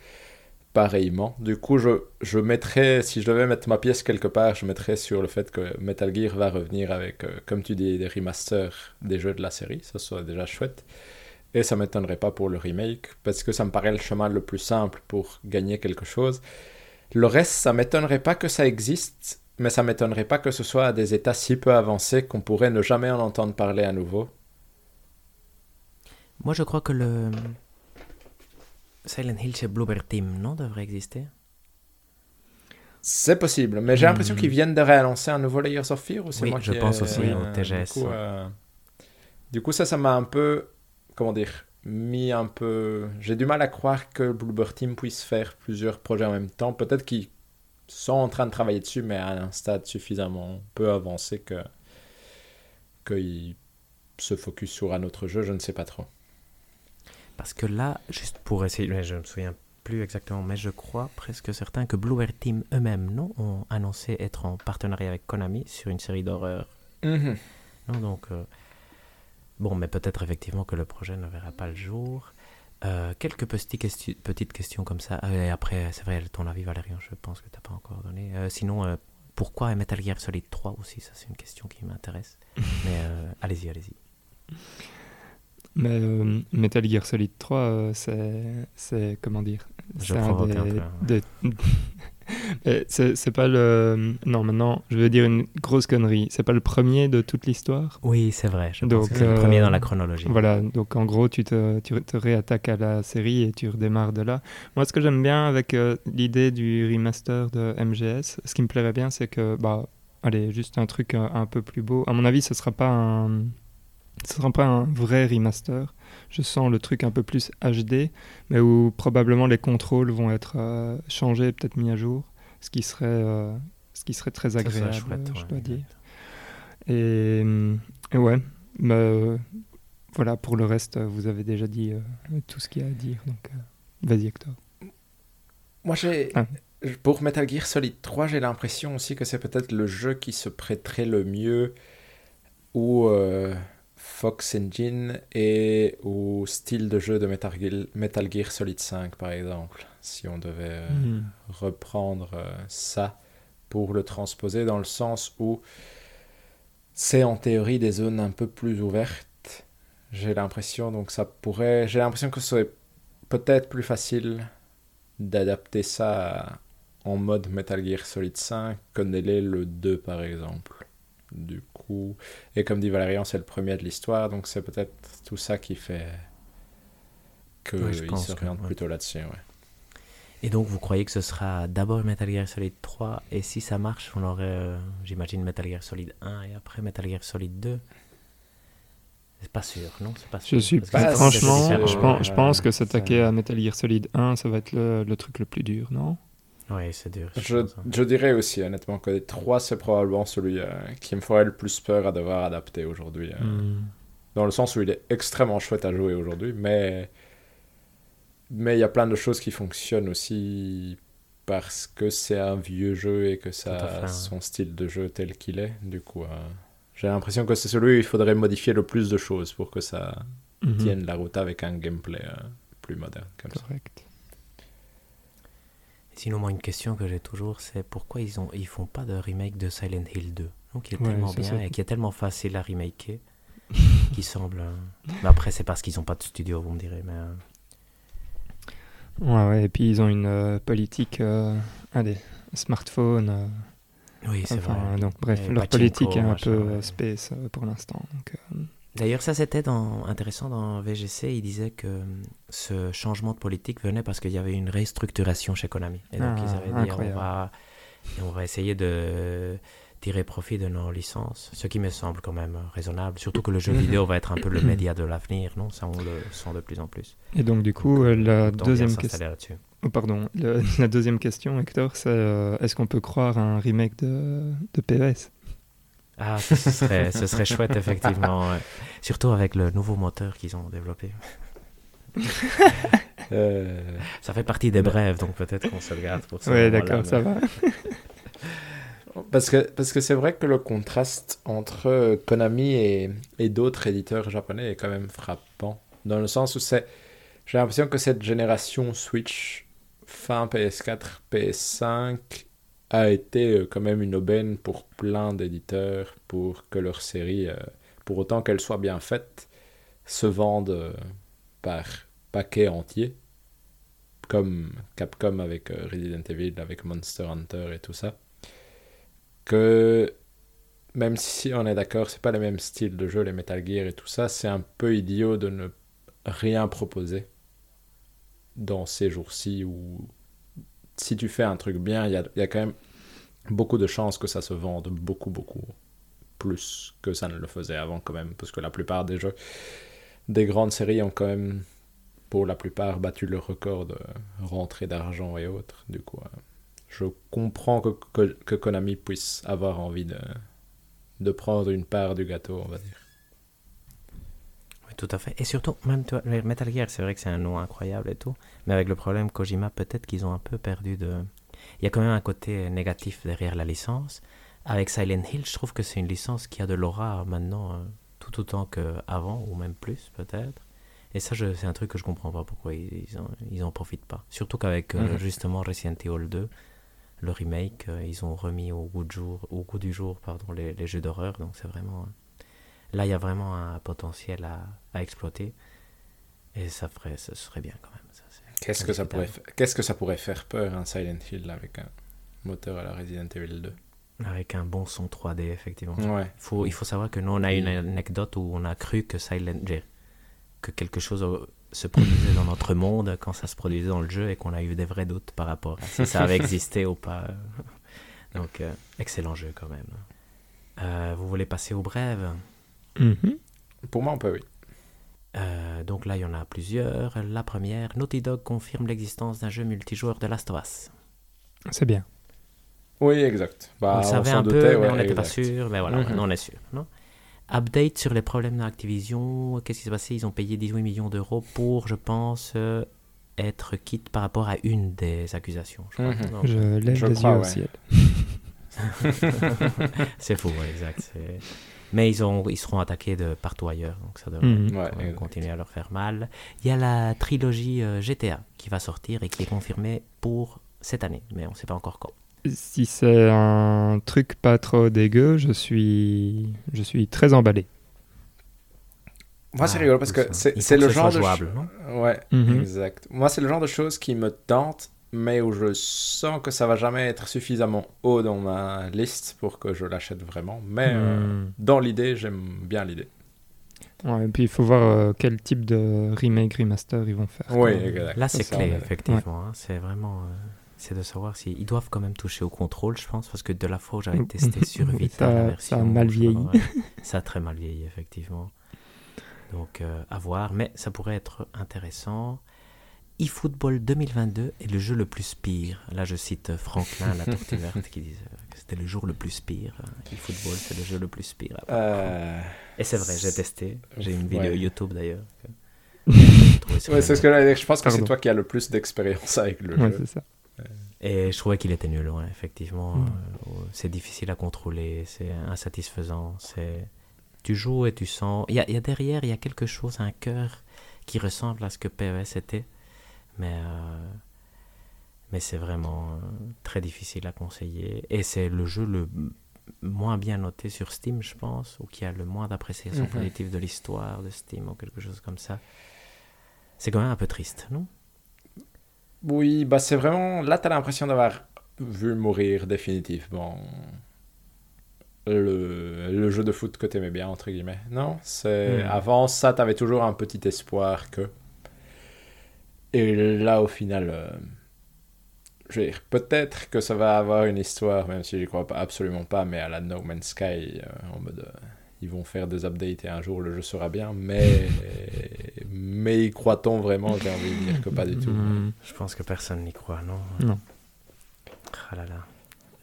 pareillement. Du coup, je, je mettrais, si je devais mettre ma pièce quelque part, je mettrais sur le fait que Metal Gear va revenir avec, euh, comme tu dis, des remasters des jeux de la série. Ça serait déjà chouette. Et ça m'étonnerait pas pour le remake, parce que ça me paraît le chemin le plus simple pour gagner quelque chose. Le reste, ça m'étonnerait pas que ça existe, mais ça m'étonnerait pas que ce soit à des états si peu avancés qu'on pourrait ne jamais en entendre parler à nouveau. Moi, je crois que le Silent Hill chez Team, non, devrait exister? C'est possible, mais j'ai l'impression Hmm. qu'ils viennent de réannoncer un nouveau Layers of Fear ou c'est Oui, moi je qui pense ai- aussi ouais, au euh, TGS. Du coup, euh, du coup, ça, ça m'a un peu, comment dire, mis un peu. J'ai du mal à croire que Bluebird Team puisse faire plusieurs projets en même temps. Peut-être qu'ils sont en train de travailler dessus, mais à un stade suffisamment peu avancé que qu'ils se focus sur un autre jeu. Je ne sais pas trop. Parce que là, juste pour essayer, mais je me souviens plus exactement, mais je crois presque certain que Bluebird Team eux-mêmes, non, ont annoncé être en partenariat avec Konami sur une série d'horreur. Mhm. Non, donc euh, bon, mais peut-être effectivement que le projet ne verra pas le jour. Euh, quelques petits questi- petites questions comme ça. Ah, et après, c'est vrai, ton avis, Valérian, je pense que tu n'as pas encore donné. Euh, sinon, euh, pourquoi Metal Gear Solid 3 aussi? Ça, c'est une question qui m'intéresse. mais euh, allez-y, allez-y. Mais euh, Metal Gear Solid 3, euh, c'est, comment dire? C'est un des, un peu, hein. des- c'est, pas le. Non, maintenant, je veux dire une grosse connerie. C'est pas le premier de toute l'histoire? Oui, c'est vrai. Je Donc, pense que c'est le euh, premier dans la chronologie. Voilà, donc en gros, tu te, tu te réattaques à la série et tu redémarres de là. Moi, ce que j'aime bien avec euh, l'idée du remaster de MGS, ce qui me plairait bien, c'est que, bah, allez, juste un truc un, un peu plus beau. À mon avis, ce sera pas un, ce sera pas un vrai remaster. Je sens le truc un peu plus HD, mais où probablement les contrôles vont être euh, changés, peut-être mis à jour, ce qui serait, euh, ce qui serait très serait agréable, chouette, je ouais, dois dire. Et, et ouais, bah, euh, voilà, pour le reste, euh, vous avez déjà dit euh, tout ce qu'il y a à dire. Donc, euh, vas-y, Hector. Moi, j'ai. Ah. Pour Metal Gear Solid 3, j'ai l'impression aussi que c'est peut-être le jeu qui se prêterait le mieux au euh, Fox Engine et au style de jeu de Metal Gear, Metal Gear Solid 5, par exemple. Si on devait euh, Mhm. reprendre euh, ça pour le transposer dans le sens où c'est en théorie des zones un peu plus ouvertes. J'ai l'impression, donc ça pourrait. J'ai l'impression que ce serait peut-être plus facile d'adapter ça en mode Metal Gear Solid 5 que ne l'est le 2 par exemple. Du et comme dit Valérian, c'est le premier de l'histoire, donc c'est peut-être tout ça qui fait que Ouais, je pense que, s'oriente ouais. plutôt là-dessus. Ouais. Et donc, vous croyez que ce sera d'abord Metal Gear Solid 3 et si ça marche, on aurait, euh, j'imagine, Metal Gear Solid 1 et après Metal Gear Solid 2 C'est pas sûr, non C'est pas Je suis c'est franchement, je pense, je pense que s'attaquer à Metal Gear Solid 1, ça va être le, le truc le plus dur, non? Oui, c'est dur. je Je, pense, je dirais aussi honnêtement que les 3 c'est probablement celui euh, qui me ferait le plus peur à devoir adapter aujourd'hui. euh. Hmm. Dans le sens où il est extrêmement chouette à jouer aujourd'hui, mais mais il y a plein de choses qui fonctionnent aussi parce que c'est un vieux jeu et que ça a son style de jeu tel qu'il est. Du coup, euh, j'ai l'impression que c'est celui où il faudrait modifier le plus de choses pour que ça Mhm. tienne la route avec un gameplay euh, plus moderne. Comme ça. Sinon, moi, une question que j'ai toujours, c'est pourquoi ils ont, ils font pas de remake de Silent Hill 2 Donc, qui est Ouais, tellement ça, bien c'est- et qui est tellement facile à remaker, qui semble. euh, Mais après, c'est parce qu'ils ont pas de studio, vous me direz. Mais euh, Ouais, ouais, et puis ils ont une euh, politique, euh, allez, smartphone. euh, oui, c'est enfin, vrai. donc bref, Et leur pachinko, politique est un machin, peu ouais. space pour l'instant. Donc, D'ailleurs, ça c'était dans- intéressant dans VGC. Il disait que euh, ce changement de politique venait parce qu'il y avait une restructuration chez Konami. Et donc Ah, ils avaient dit on va, on va essayer de tirer profit de nos licences, ce qui me semble quand même raisonnable. Surtout que le jeu vidéo va être un peu le média de l'avenir, non? Ça, on le sent de plus en plus. Et donc du coup, la deuxième question. Oh, pardon, le- la deuxième question, Hector, c'est euh, est-ce qu'on peut croire à un remake de, de PES Ah, ce serait, ce serait chouette, effectivement. ouais. Surtout avec le nouveau moteur qu'ils ont développé. Euh, Ça fait partie des brèves, donc peut-être qu'on se le garde pour ça. Ouais, d'accord, ça va. Parce que parce que c'est vrai que le contraste entre euh, Konami et, et d'autres éditeurs japonais est quand même frappant. Dans le sens où c'est. J'ai l'impression que cette génération Switch fin PS4, PS5 a été euh, quand même une aubaine pour plein d'éditeurs pour que leur série, euh, pour autant qu'elle soit bien faite, se vende euh, par paquet entier. Comme Capcom avec Resident Evil, avec Monster Hunter et tout ça que même si on est d'accord, c'est pas le même style de jeu, les Metal Gear et tout ça, c'est un peu idiot de ne rien proposé dans ces jours-ci où si tu fais un truc bien, il y a, quand même beaucoup de chances que ça se vende beaucoup, beaucoup plus que ça ne le faisait avant quand même, parce que la plupart des jeux des grandes séries ont quand même, pour la plupart, battu le record de rentrée d'argent et autres. Du coup, euh, je comprends que, que, que, Konami puisse avoir envie de, de prendre une part du gâteau, on va dire. Oui, tout à fait. Et surtout, même toi, Metal Gear, c'est vrai que c'est un nom incroyable et tout, mais avec le problème Kojima, peut-être qu'ils ont un peu perdu de... Il y a quand même un côté négatif derrière la licence. Avec Silent Hill, je trouve que c'est une licence qui a de l'aura maintenant, euh, tout autant qu'avant, ou même plus peut-être. Et ça, c'est un truc que je comprends pas pourquoi ils, ils, en, ils en profitent pas. Surtout qu'avec euh, Mhm. justement Resident Evil 2, le remake, euh, ils ont remis au goût, de jour, au goût du jour pardon, les, les jeux d'horreur. Donc c'est vraiment. Là, il y a vraiment un potentiel à, à exploiter. Et ça, ferait, ça serait bien quand même. Qu'est-ce que, ça pourrait Qu'est-ce que ça pourrait faire peur, un Silent Hill avec un moteur à la Resident Evil 2 Avec un bon son 3D, effectivement. Ouais. Il faut, il faut savoir que nous, on a une anecdote où on a cru que Silent que quelque chose euh, se produisait dans notre monde quand ça se produisait dans le jeu et qu'on a eu des vrais doutes par rapport à si ça avait existé ou pas. Donc, euh, excellent jeu quand même. Euh, vous voulez passer aux Mhm. Pour moi, on peut, oui. Euh, Donc là, il y en a plusieurs. La première, Naughty Dog confirme l'existence d'un jeu multijoueur de Last of Us. C'est bien. Oui, exact. Bah, on le savait un peu, mais on n'était pas sûr. Mais voilà, maintenant on est sûr. Non? Update sur les problèmes d'Activision. Qu'est-ce qui s'est passé? Ils ont payé 18 millions d'euros pour, je pense, euh, être quitte par rapport à une des accusations. je crois. Mhm. Donc, Je lève Je les crois, yeux au ciel. c'est faux, ouais, exact. Mais ils, ont, ils seront attaqués de partout ailleurs, donc ça devrait Mhm. Ouais, continuer à leur faire mal. Il y a la trilogie euh, GTA qui va sortir et qui est confirmée pour cette année, mais on ne sait pas encore quand. Si c'est un truc pas trop dégueu, je suis, je suis très emballé. Moi, c'est Ah, rigolo parce que c'est le genre de. jouable, non? Ouais, Mhm. exact. Moi, c'est le genre de choses qui me tente, mais où je sens que ça va jamais être suffisamment haut dans ma liste pour que je l'achète vraiment. Mais euh, Mhm. dans l'idée, j'aime bien l'idée. Ouais, et puis il faut voir euh, quel type de remake, remaster ils vont faire. Oui, exact. Là, c'est clé, effectivement. hein. C'est vraiment. euh, c'est de savoir si. Ils doivent quand même toucher au contrôle, je pense, parce que de la fois où j'avais testé sur Vita, ça- la ça a mal vieilli. ouais, ça a très mal vieilli, effectivement. Donc, euh, à voir. Mais ça pourrait être intéressant. eFootball 2022 est le jeu le plus pire. Là, je cite Franklin, la tortue verte, qui disait que c'était le jour le plus pire. eFootball, c'est le jeu le plus pire. Euh, Et c'est vrai, j'ai testé. J'ai une vidéo Ouais. YouTube d'ailleurs. Ouais, c'est ce que. Je pense que c'est toi qui as le plus d'expérience avec le Ouais, jeu. ça. Et je trouvais qu'il était nul, ouais, effectivement. Mm. Euh, c'est difficile à contrôler, c'est insatisfaisant. C'est... Tu joues et tu sens. Il y a, y a derrière, il y a quelque chose, un cœur qui ressemble à ce que PES était. Mais, euh, mais c'est vraiment euh, très difficile à conseiller. Et c'est le jeu le moins bien noté sur Steam, je pense, ou qui a le moins d'appréciation Mhm. positive de l'histoire de Steam, ou quelque chose comme ça. C'est quand même un peu triste, non? Oui, bah c'est vraiment. Là, t'as l'impression d'avoir vu mourir définitivement le, le jeu de foot que t'aimais bien, entre guillemets. Non? C'est Hmm. Avant ça, t'avais toujours un petit espoir que. Et là, au final. euh, Je veux dire, peut-être que ça va avoir une histoire, même si j'y crois pas, absolument pas, mais à la No Man's Sky, euh, en mode. euh, ils vont faire des updates et un jour le jeu sera bien, mais. mais y croit-on vraiment J'ai envie de dire que pas du tout. Mhm. Je pense que personne n'y croit, non? Non. Ah là là.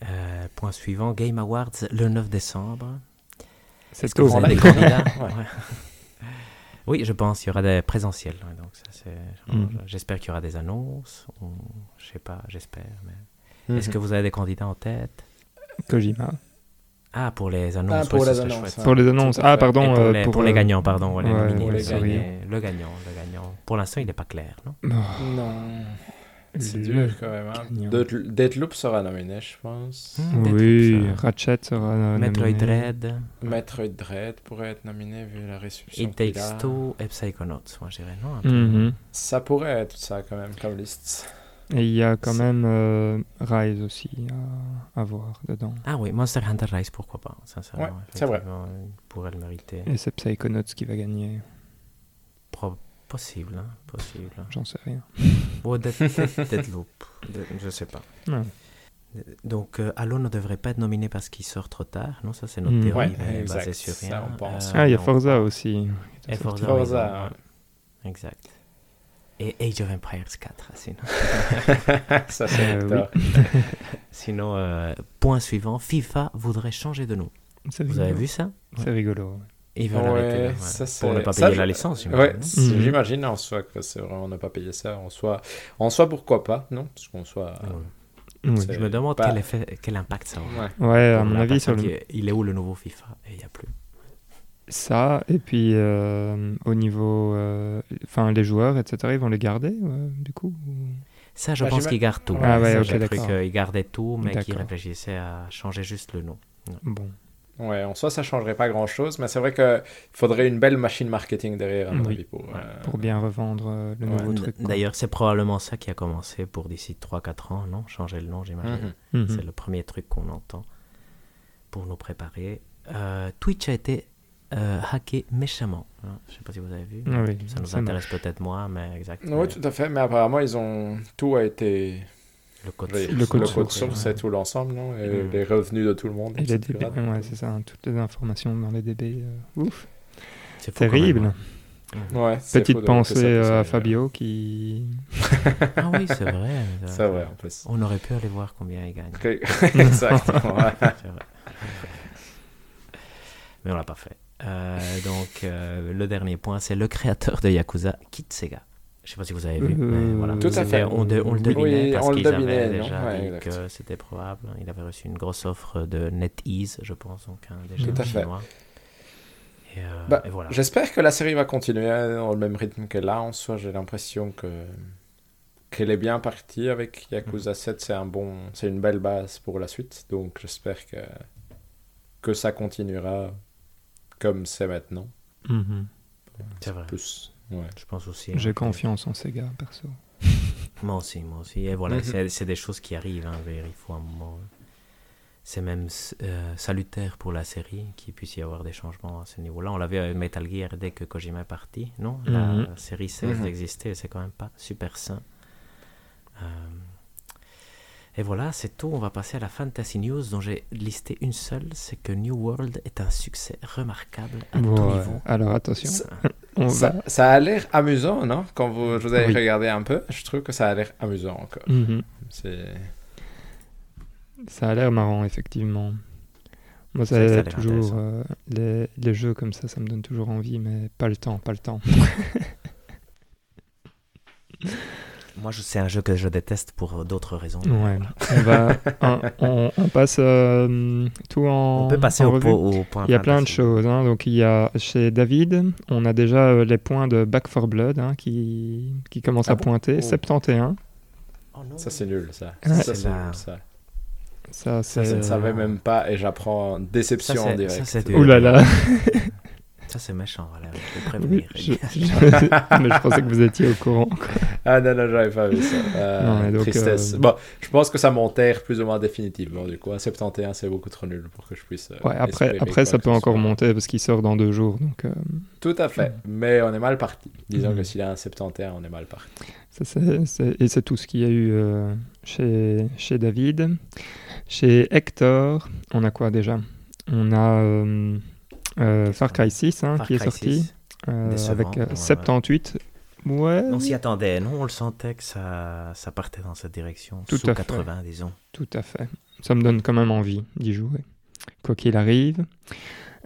Euh, point suivant, Game Awards le 9 décembre. C'est Est-ce que vous avez Ouais. Oui, je pense qu'il y aura des présentiels. donc ça, c'est- Mm. J'espère qu'il y aura des annonces. ou- Je sais pas, j'espère. Mais... Mhm. Est-ce que vous avez des candidats en tête? Kojima. Ah, pour les annonces. Ah, pour ouais, les annonces, ouais. Pour les annonces. Ah, pardon. Pour, euh, les, pour les euh, gagnants, pardon. les ouais, nominés, pour le les dernier. gagnants. Le gagnant, le gagnant. Pour l'instant, il n'est pas clair, non? Oh, Non. C'est dur quand même. Hein. gagnant. Death- Deathloop sera nominé, je pense. Hmm, Oui, Deathloop. Ratchet sera euh, Metroid nominé. Dread, Metroid Dread pourrait être nominé vu la réception. It Takes a. Two et Psychonauts, moi je dirais, non un peu. Mhm. Ça pourrait être ça quand même comme liste. Et il y a quand même euh, Rise aussi à, à voir dedans. Ah oui, Monster Hunter Rise, pourquoi pas, sincèrement. Ouais, c'est vrai. Il pourrait le mériter. Et c'est Psychonauts qui va gagner. Pro- Possible, hein, possible. J'en sais rien. Dead- Deadloop, de- je sais pas. Donc, euh, Halo ne devrait pas être nominé parce qu'il sort trop tard. Non, ça c'est notre Mm. théorie, Ouais, basée sur ça, rien. on pense. Ah, il y a on- Forza aussi. Et Forza, Forza, oui, ouais. Exact. Et Age of Empires 4, sinon. ça, c'est Euh, Victor. Sinon, euh, point suivant, FIFA voudrait changer de nom. Vous rigolo. avez vu ça? C'est rigolo. Ils veulent Ouais, arrêter. ouais. ça, c'est- Pour ne pas ça, payer je- la licence, Ouais, j'imagine. c'est- Mhm. j'imagine en soi que c'est vraiment ne pas payer ça. En soi, en soi pourquoi pas, non? Parce qu'en soit. Ouais. Oui. Je me demande pas- quel, effet, quel impact ça aura. Ouais. Ouais, à mon avis, sur personne le... il est où le nouveau FIFA Et il n'y a plus. ça, et puis euh, au niveau. euh, Enfin, les joueurs, etc., ils vont les garder, ouais, du coup ou- Ça, je Bah, pense qu'ils gardent tout. Ah ouais, Ça, ok, j'ai cru d'accord. qu'ils gardaient tout, mais qu'ils réfléchissaient à changer juste le nom. Bon. Ouais, en soi, ça changerait pas grand chose, mais c'est vrai qu'il faudrait une belle machine marketing derrière, à mon Oui. avis, pour. euh, Pour bien revendre euh, le Ouais. nouveau truc. D'ailleurs, c'est probablement ça qui a commencé pour d'ici 3-4 ans, non? Changer le nom, j'imagine. mhm. Mhm. C'est le premier truc qu'on entend pour nous préparer. Euh, Twitch a été euh, hacké méchamment. hein. Je sais pas si vous avez vu. Ah oui, ça nous intéresse peut-être moins, mais exactement. Oui, tout à fait, mais apparemment, ils ont. Tout a été. Le code source. Le code le source, source, c'est tout l'ensemble, non? Et les revenus de tout le monde. Et les. DB, ouais, c'est ça, hein, toutes les informations dans les DB. euh, Ouf, C'est terrible. même, hein. Ouais, Petite pensée ça euh, à. Fabio qui. Ah oui, c'est vrai. C'est vrai, en plus. On aurait pu aller voir combien il gagne. Exactement. Mais on l'a pas fait. Euh, donc, euh, le dernier point, c'est le créateur de Yakuza quitte Sega. Je sais pas si vous avez vu, mais Euh, voilà. Tout à fait. On, de- on le Oui, devinait parce on le qu'ils avaient devinait, non déjà Ouais, dit exact. que c'était probable. Il avait reçu une grosse offre de NetEase, je pense, donc un des Tout à fait. chinois. Et, euh, Bah, et voilà. J'espère que la série va continuer hein, dans le même rythme que là. En soi, j'ai l'impression que qu'elle est bien partie avec Yakuza 7. C'est un bon, c'est une belle base pour la suite. Donc, j'espère que que ça continuera comme c'est maintenant. Mhm. C'est vrai. Plus, ouais. Je pense aussi. J'ai hein, que- confiance en Sega, perso. Moi aussi, moi aussi. Et voilà, Mhm. c'est- des choses qui arrivent. hein, il faut un moment. C'est même euh, salutaire pour la série qu'il puisse y avoir des changements à ce niveau-là. On l'avait avec Metal Gear dès que Kojima est parti, non? La Mhm. série cesse Mhm. d'exister, c'est quand même pas super sain. Euh, Et voilà, c'est tout. On va passer à la Fantasy News dont j'ai listé une seule. C'est que New World est un succès remarquable à tout Ouais. niveau. Alors attention, Ça- on Ça, va. ça a l'air amusant, non? Quand vous, je vous avez Oui. regardé un peu, je trouve que ça a l'air amusant encore. Mhm. Ça a l'air marrant, effectivement. Moi, ça a ça toujours euh, les, les jeux comme ça, ça me donne toujours envie, mais pas le temps, pas le temps. Moi, c'est un jeu que je déteste pour d'autres raisons. Ouais. On va, on, on- on passe euh, tout en. On peut passer en au, po- au point. Il y a plein de choses. hein. Donc, il y a chez David, on a déjà euh, les points de Back for Blood hein, qui, qui commencent Ah à bon? pointer. Oh. 71. Oh non. ça, c'est nul, ça. Ouais. Ça, C'est la- nul, ça. Ça, Ça, je c'est. ne savais même pas et j'apprends Ça, déception c'est- en direct. ça, Ouh là là. Ça, c'est méchant, voilà. Prévenir. je- je- mais je pensais que vous étiez au courant. quoi. Ah non, non, j'avais pas vu ça. Euh, Non, mais donc, tristesse. euh, Bon, je pense que ça m'enterre plus ou moins définitivement. Du coup, à 71, c'est beaucoup trop nul pour que je puisse. euh, Ouais, après, après ça peut encore soit. monter parce qu'il sort dans deux jours. Donc, euh, Tout à fait. Mais on est mal parti. Disons que s'il a un 71, on est mal parti. ça, c'est- c'est- et c'est tout ce qu'il y a eu euh, chez, chez David. Chez Hector, on a quoi déjà? On a Far Cry 6 hein, Far qui est sorti 6. euh, avec euh, ouais. 78. On s'y attendait, non On le sentait que ça, ça partait dans cette direction. Tout sous à fait. 80, disons. tout à fait. Ça me donne quand même envie d'y jouer, quoi qu'il arrive.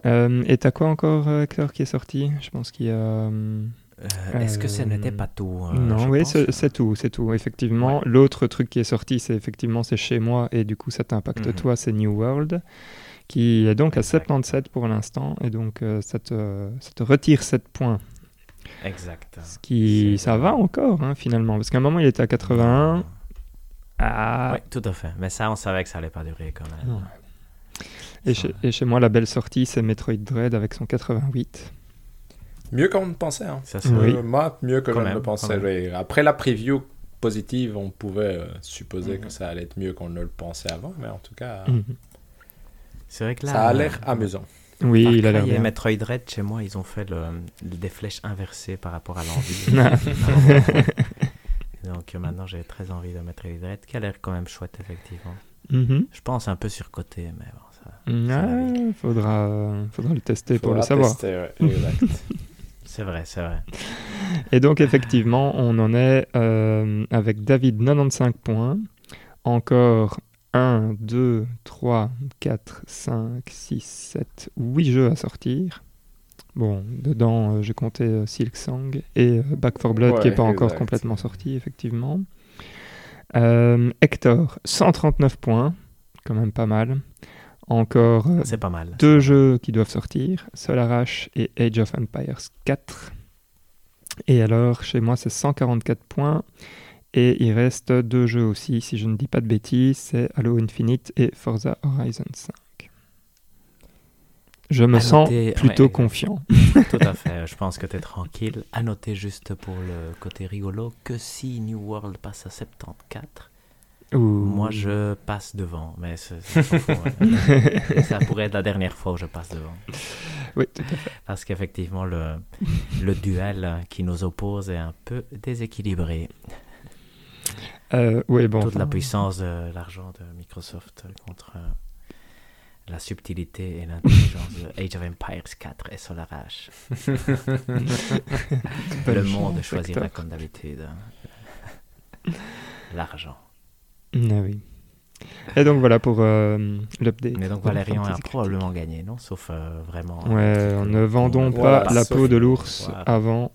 Euh, et t'as quoi encore, euh, Hector, qui est sorti? Je pense qu'il y a. euh, Euh, Est-ce que ce Euh, n'était pas tout euh, non, oui, c'est tout, c'est tout. Effectivement, Ouais. l'autre truc qui est sorti, c'est effectivement c'est chez moi et du coup ça t'impacte Mhm. toi, c'est New World, qui est donc à Exact. 77 pour l'instant et donc euh, ça, te, ça te retire 7 points. Exact. Ce qui, ça va encore hein, finalement, parce qu'à un moment il était à 81. Ah, Oui, tout à fait. Mais ça, on savait que ça allait pas durer quand même. Et, Ça- chez, et chez moi la belle sortie c'est Metroid Dread avec son 88. Mieux qu'on ne pensait. Hein. Ça, c'est- Oui. Euh, moi, mieux que Quand je ne même, le pensais. oui. Après la preview positive, on pouvait euh, supposer Mhm. que ça allait être mieux qu'on ne le pensait avant. Mais en tout cas, Mhm. C'est vrai que là. ça a euh, l'air amusant. Oui, il a l'air Et bien. Metroid Red, chez moi, ils ont fait le, des flèches inversées par rapport à l'envie. Donc euh, maintenant, j'ai très envie de Metroid Red, qui a l'air quand même chouette, effectivement. Mhm. Je pense un peu surcoté, mais bon, ça... Ah, faudra, faudra le tester pour le savoir. tester, ouais, exact. c'est vrai, c'est vrai. Et donc, effectivement, on en est euh, avec David 95 points. Encore 1, 2, 3, 4, 5, 6, 7, 8 jeux à sortir. Bon, dedans, euh, j'ai compté euh, Silk Song et euh, Back 4 Blood qui n'est pas encore complètement sorti, effectivement. Euh, Hector, 139 points, quand même pas mal. Encore euh, pas mal. deux jeux qui doivent sortir, Solar Ash et Age of Empires 4. Et alors, chez moi, c'est 144 points. Et il reste deux jeux aussi, si je ne dis pas de bêtises, c'est Halo Infinite et Forza Horizon 5. Je me À sens noter- plutôt ouais. confiant. Tout à fait, je pense que tu es tranquille. À noter juste pour le côté rigolo que si New World passe à 74, Ouh. moi je passe devant. Mais hein. ça pourrait être la dernière fois où je passe devant. Oui, tout à fait. Parce qu'effectivement, le, le duel qui nous oppose est un peu déséquilibré. Euh, bon. Toute la puissance de l'argent de Microsoft contre euh, la subtilité et l'intelligence de Age of Empires 4 et Solar Ash. le monde choisira comme d'habitude l'argent. Ah oui. Et donc voilà pour euh, l'update. Mais donc Valérian a probablement gagné, non? Sauf euh, vraiment. Ouais, euh, ne vendons pas la peau de l'ours Voilà. avant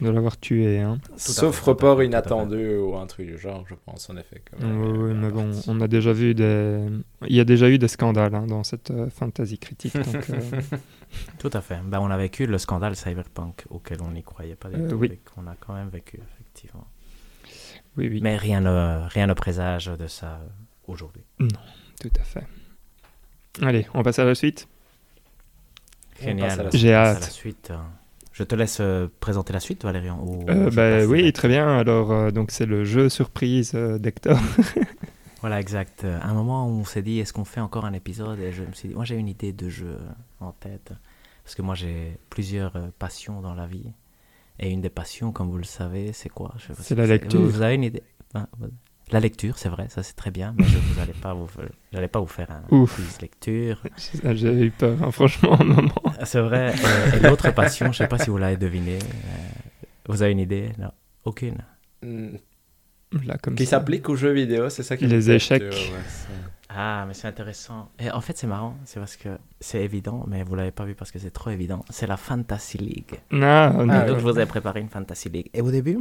de l'avoir tué. Hein. Sauf report inattendu ou un truc du genre, je pense, en effet. Oui, mais bon, on a déjà vu des... Il y a déjà eu des scandales hein, dans cette euh, fantasy critique. Donc, euh, Tout à fait. Ben, on a vécu le scandale cyberpunk auquel on n'y croyait pas du Euh, tout oui. et qu'on a quand même vécu, effectivement. oui, oui, Mais rien ne, rien ne présage de ça aujourd'hui. tout à fait. Allez, on passe à la suite. Génial. J'ai passe à hâte. la suite. Je te laisse euh, présenter la suite, Valérian. ou Euh, bah, oui, très bien. Alors, euh, donc c'est le jeu surprise d'Hector. Voilà, exact. À un moment où on s'est dit, est-ce qu'on fait encore un épisode? Et je me suis dit, moi j'ai une idée de jeu en tête. Parce que moi j'ai plusieurs passions dans la vie. Et une des passions, comme vous le savez, c'est quoi? C'est la lecture. Vous, avez une idée? Vous- La lecture, c'est vrai, ça c'est très bien. Mais je n'allais pas, vous... j'allais pas vous faire un Ouf. quiz lecture. J'ai j'ai eu peur, hein, franchement, un moment. C'est vrai. euh, et l'autre passion, je sais pas si vous l'avez deviné. euh, vous avez une idée? Non, aucune. Mm. Là, comme Qui ça. s'applique aux jeux vidéo, c'est ça qui Les échecs. ouais, c'est- Ah, mais c'est intéressant. Et en fait, c'est marrant, c'est parce que c'est évident, mais vous l'avez pas vu parce que c'est trop évident. C'est la Fantasy League. Ah, Ah, donc, je vous ai préparé une Fantasy League. Et au début,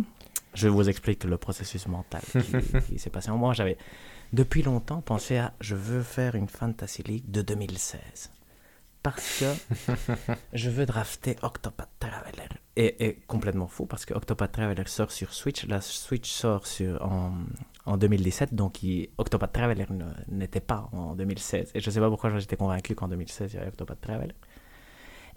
je vous explique le processus mental qui, qui s'est passé. Moi, j'avais depuis longtemps pensé à je veux faire une Fantasy League de 2016. Parce que je veux drafter Octopath Traveler. Et, et complètement fou parce que Octopath Traveler sort sur Switch. La Switch sort sur, en, en 2017, donc il- Octopath Traveler ne- n'était pas en 2016. Et je sais pas pourquoi j'étais convaincu qu'en 2016 il y avait Octopath Traveler.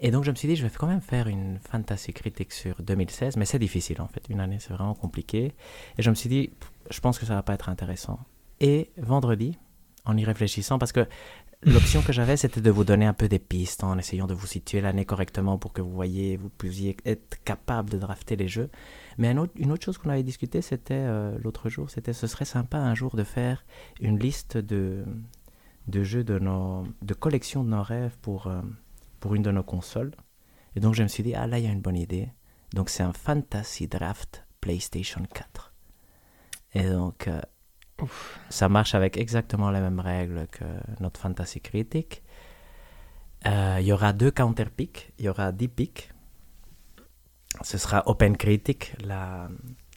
Et donc je me suis dit, je vais quand même faire une fantasy critique sur 2016, mais c'est difficile en fait. Une année, c'est vraiment compliqué. Et je me suis dit, je pense que ça va pas être intéressant. Et vendredi, en y réfléchissant, parce que l'option que j'avais, c'était de vous donner un peu des pistes en essayant de vous situer l'année correctement pour que vous voyez, vous puissiez être capable de drafter les jeux. Mais une autre chose qu'on avait discuté, c'était euh, l'autre jour, c'était ce serait sympa un jour de faire une liste de, de jeux de nos, de collections de nos rêves pour, euh, pour une de nos consoles. Et donc je me suis dit, ah là, il y a une bonne idée. Donc c'est un Fantasy Draft PlayStation 4. Et donc euh, ça marche avec exactement les mêmes règles que notre Fantasy Critique. Euh, Il y aura deux counter picks, il y aura 10 picks. Ce sera Open Critic, la,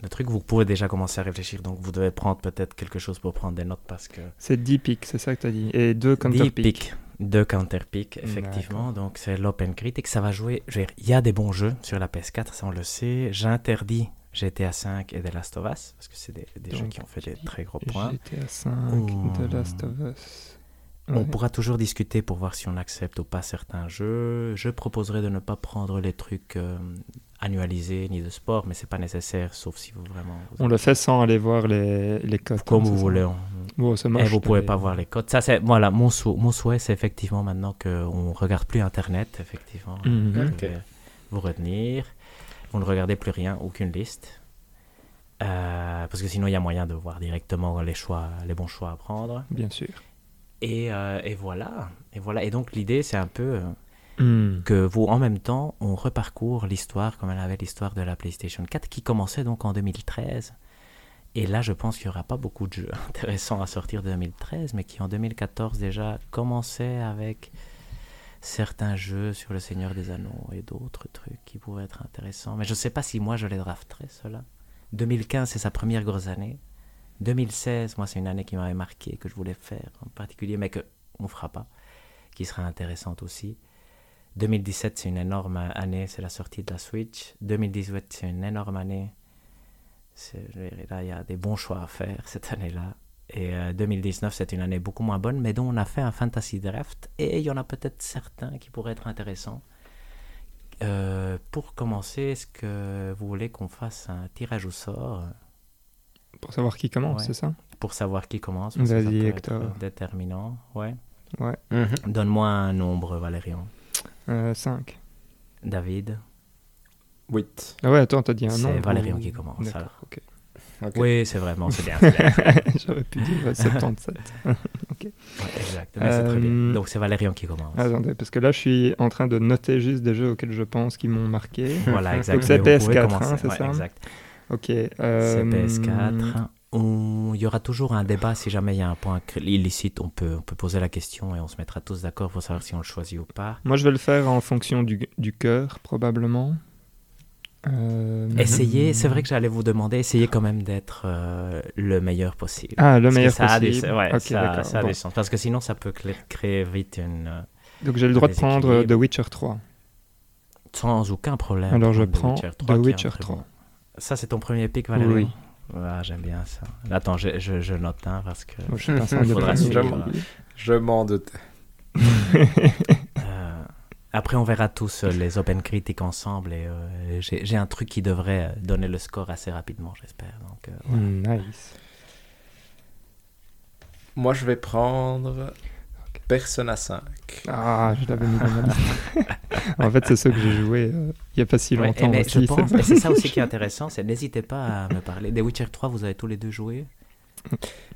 le truc. Vous pouvez déjà commencer à réfléchir, donc vous devez prendre peut-être quelque chose pour prendre des notes parce que C'est 10 pics, c'est ça que tu as dit. Et 2 10 counter pics. Picks, deux counter picks, effectivement. Donc c'est l'Open Critic. Ça va jouer. je veux dire, Il y a des bons jeux sur la PS4, ça on le sait. J'interdis GTA 5 et The Last of Us parce que c'est des, des jeux qui ont fait des très gros points. GTA 5, Ouh. The Last of Us. On pourra toujours discuter pour voir si on accepte ou pas certains jeux. Je proposerais de ne pas prendre les trucs euh, annualisés ni de sport, mais c'est pas nécessaire, sauf si vous vraiment. vous On le fait sans aller voir les, les cotes. Comme hein, vous voulez. on- Bon, c'est Et moche, vous pouvez mais- pas voir les codes. Ça, c'est voilà, mon, sou- mon souhait, c'est effectivement maintenant qu'on regarde plus Internet, effectivement. Mhm. Vous retenir. Vous ne regardez plus rien, aucune liste. Euh, parce que sinon, il y a moyen de voir directement les choix, les bons choix à prendre. Bien sûr. Et, euh, et voilà. Et voilà. Et donc, l'idée, c'est un peu euh, Hmm. que vous, en même temps, on reparcourt l'histoire comme elle avait l'histoire de la PlayStation 4 qui commençait donc en 2013. Et là, je pense qu'il n'y aura pas beaucoup de jeux intéressants à sortir de 2013, mais qui en 2014 déjà commençaient avec certains jeux sur le Seigneur des Anneaux et d'autres trucs qui pourraient être intéressants. Mais je ne sais pas si moi je les drafterais, ceux-là. 2015, c'est sa première grosse année. 2016, moi, c'est une année qui m'avait marqué, que je voulais faire en particulier, mais qu'on ne fera pas, qui sera intéressante aussi. 2017, c'est une énorme année, c'est la sortie de la Switch. 2018, c'est une énorme année. Là, il y a des bons choix à faire cette année-là. Et euh, 2019, c'est une année beaucoup moins bonne, mais dont on a fait un fantasy draft. Et il y en a peut-être certains qui pourraient être intéressants. Euh, pour commencer, est-ce que vous voulez qu'on fasse un tirage au sort? Pour savoir qui commence, Ouais. c'est ça? Pour savoir qui commence Vas-y, Hector. être déterminant. Ouais. Ouais. Mhm. Donne-moi un nombre, Valérian. 5. David. 8. Ah ouais, attends, t'as dit un C'est nom Valérian ou- qui commence, D'accord, alors. Oui, c'est vraiment, c'est bien. c'est bien. J'aurais pu dire euh, 77. Ouais, exact. Mais c'est très bien. Euh, Donc c'est Valérian qui commence. Attendez, parce que là, je suis en train de noter juste des jeux auxquels je pense qui m'ont marqué. Voilà, exact. Donc c'est Mais vous pouvez PS4, commencer. hein, c'est Ouais, ça Exact. Ok. C'est euh, PS4. On- Il y aura toujours un débat si jamais il y a un point illicite. On peut, on peut poser la question et on se mettra tous d'accord pour savoir si on le choisit ou pas. Moi, je vais le faire en fonction du, du cœur, probablement. Euh, Essayez, c'est vrai que j'allais vous demander, essayez quand même d'être euh, le meilleur possible. Ah, le Parce meilleur ça a des- possible. ouais, ça, ça a bon. du sens. Parce que sinon, ça peut créer vite une. euh, Donc j'ai le droit de prendre. The Witcher 3. Sans aucun problème. Alors, je prends The un Witcher très 3. bon. Ça, c'est ton premier pic, Valérie Oui. Ah, J'aime bien ça. Attends, je, je, je note hein, parce que. Un. Je m'en doutais. Après, on verra tous euh, les Open Critiques ensemble et euh, j'ai un truc qui devrait euh, donner le score assez rapidement, j'espère. Donc, euh, voilà. Hmm, nice. Moi, je vais prendre Persona 5. Ah, je l'avais mis dans ma liste. en fait, c'est ceux que j'ai joué euh, il n'y a pas si Ouais, et longtemps mais aussi. je pense, c'est- et c'est ça aussi qui est intéressant, c'est n'hésitez pas à me parler. Des Witcher 3, vous avez tous les deux joué?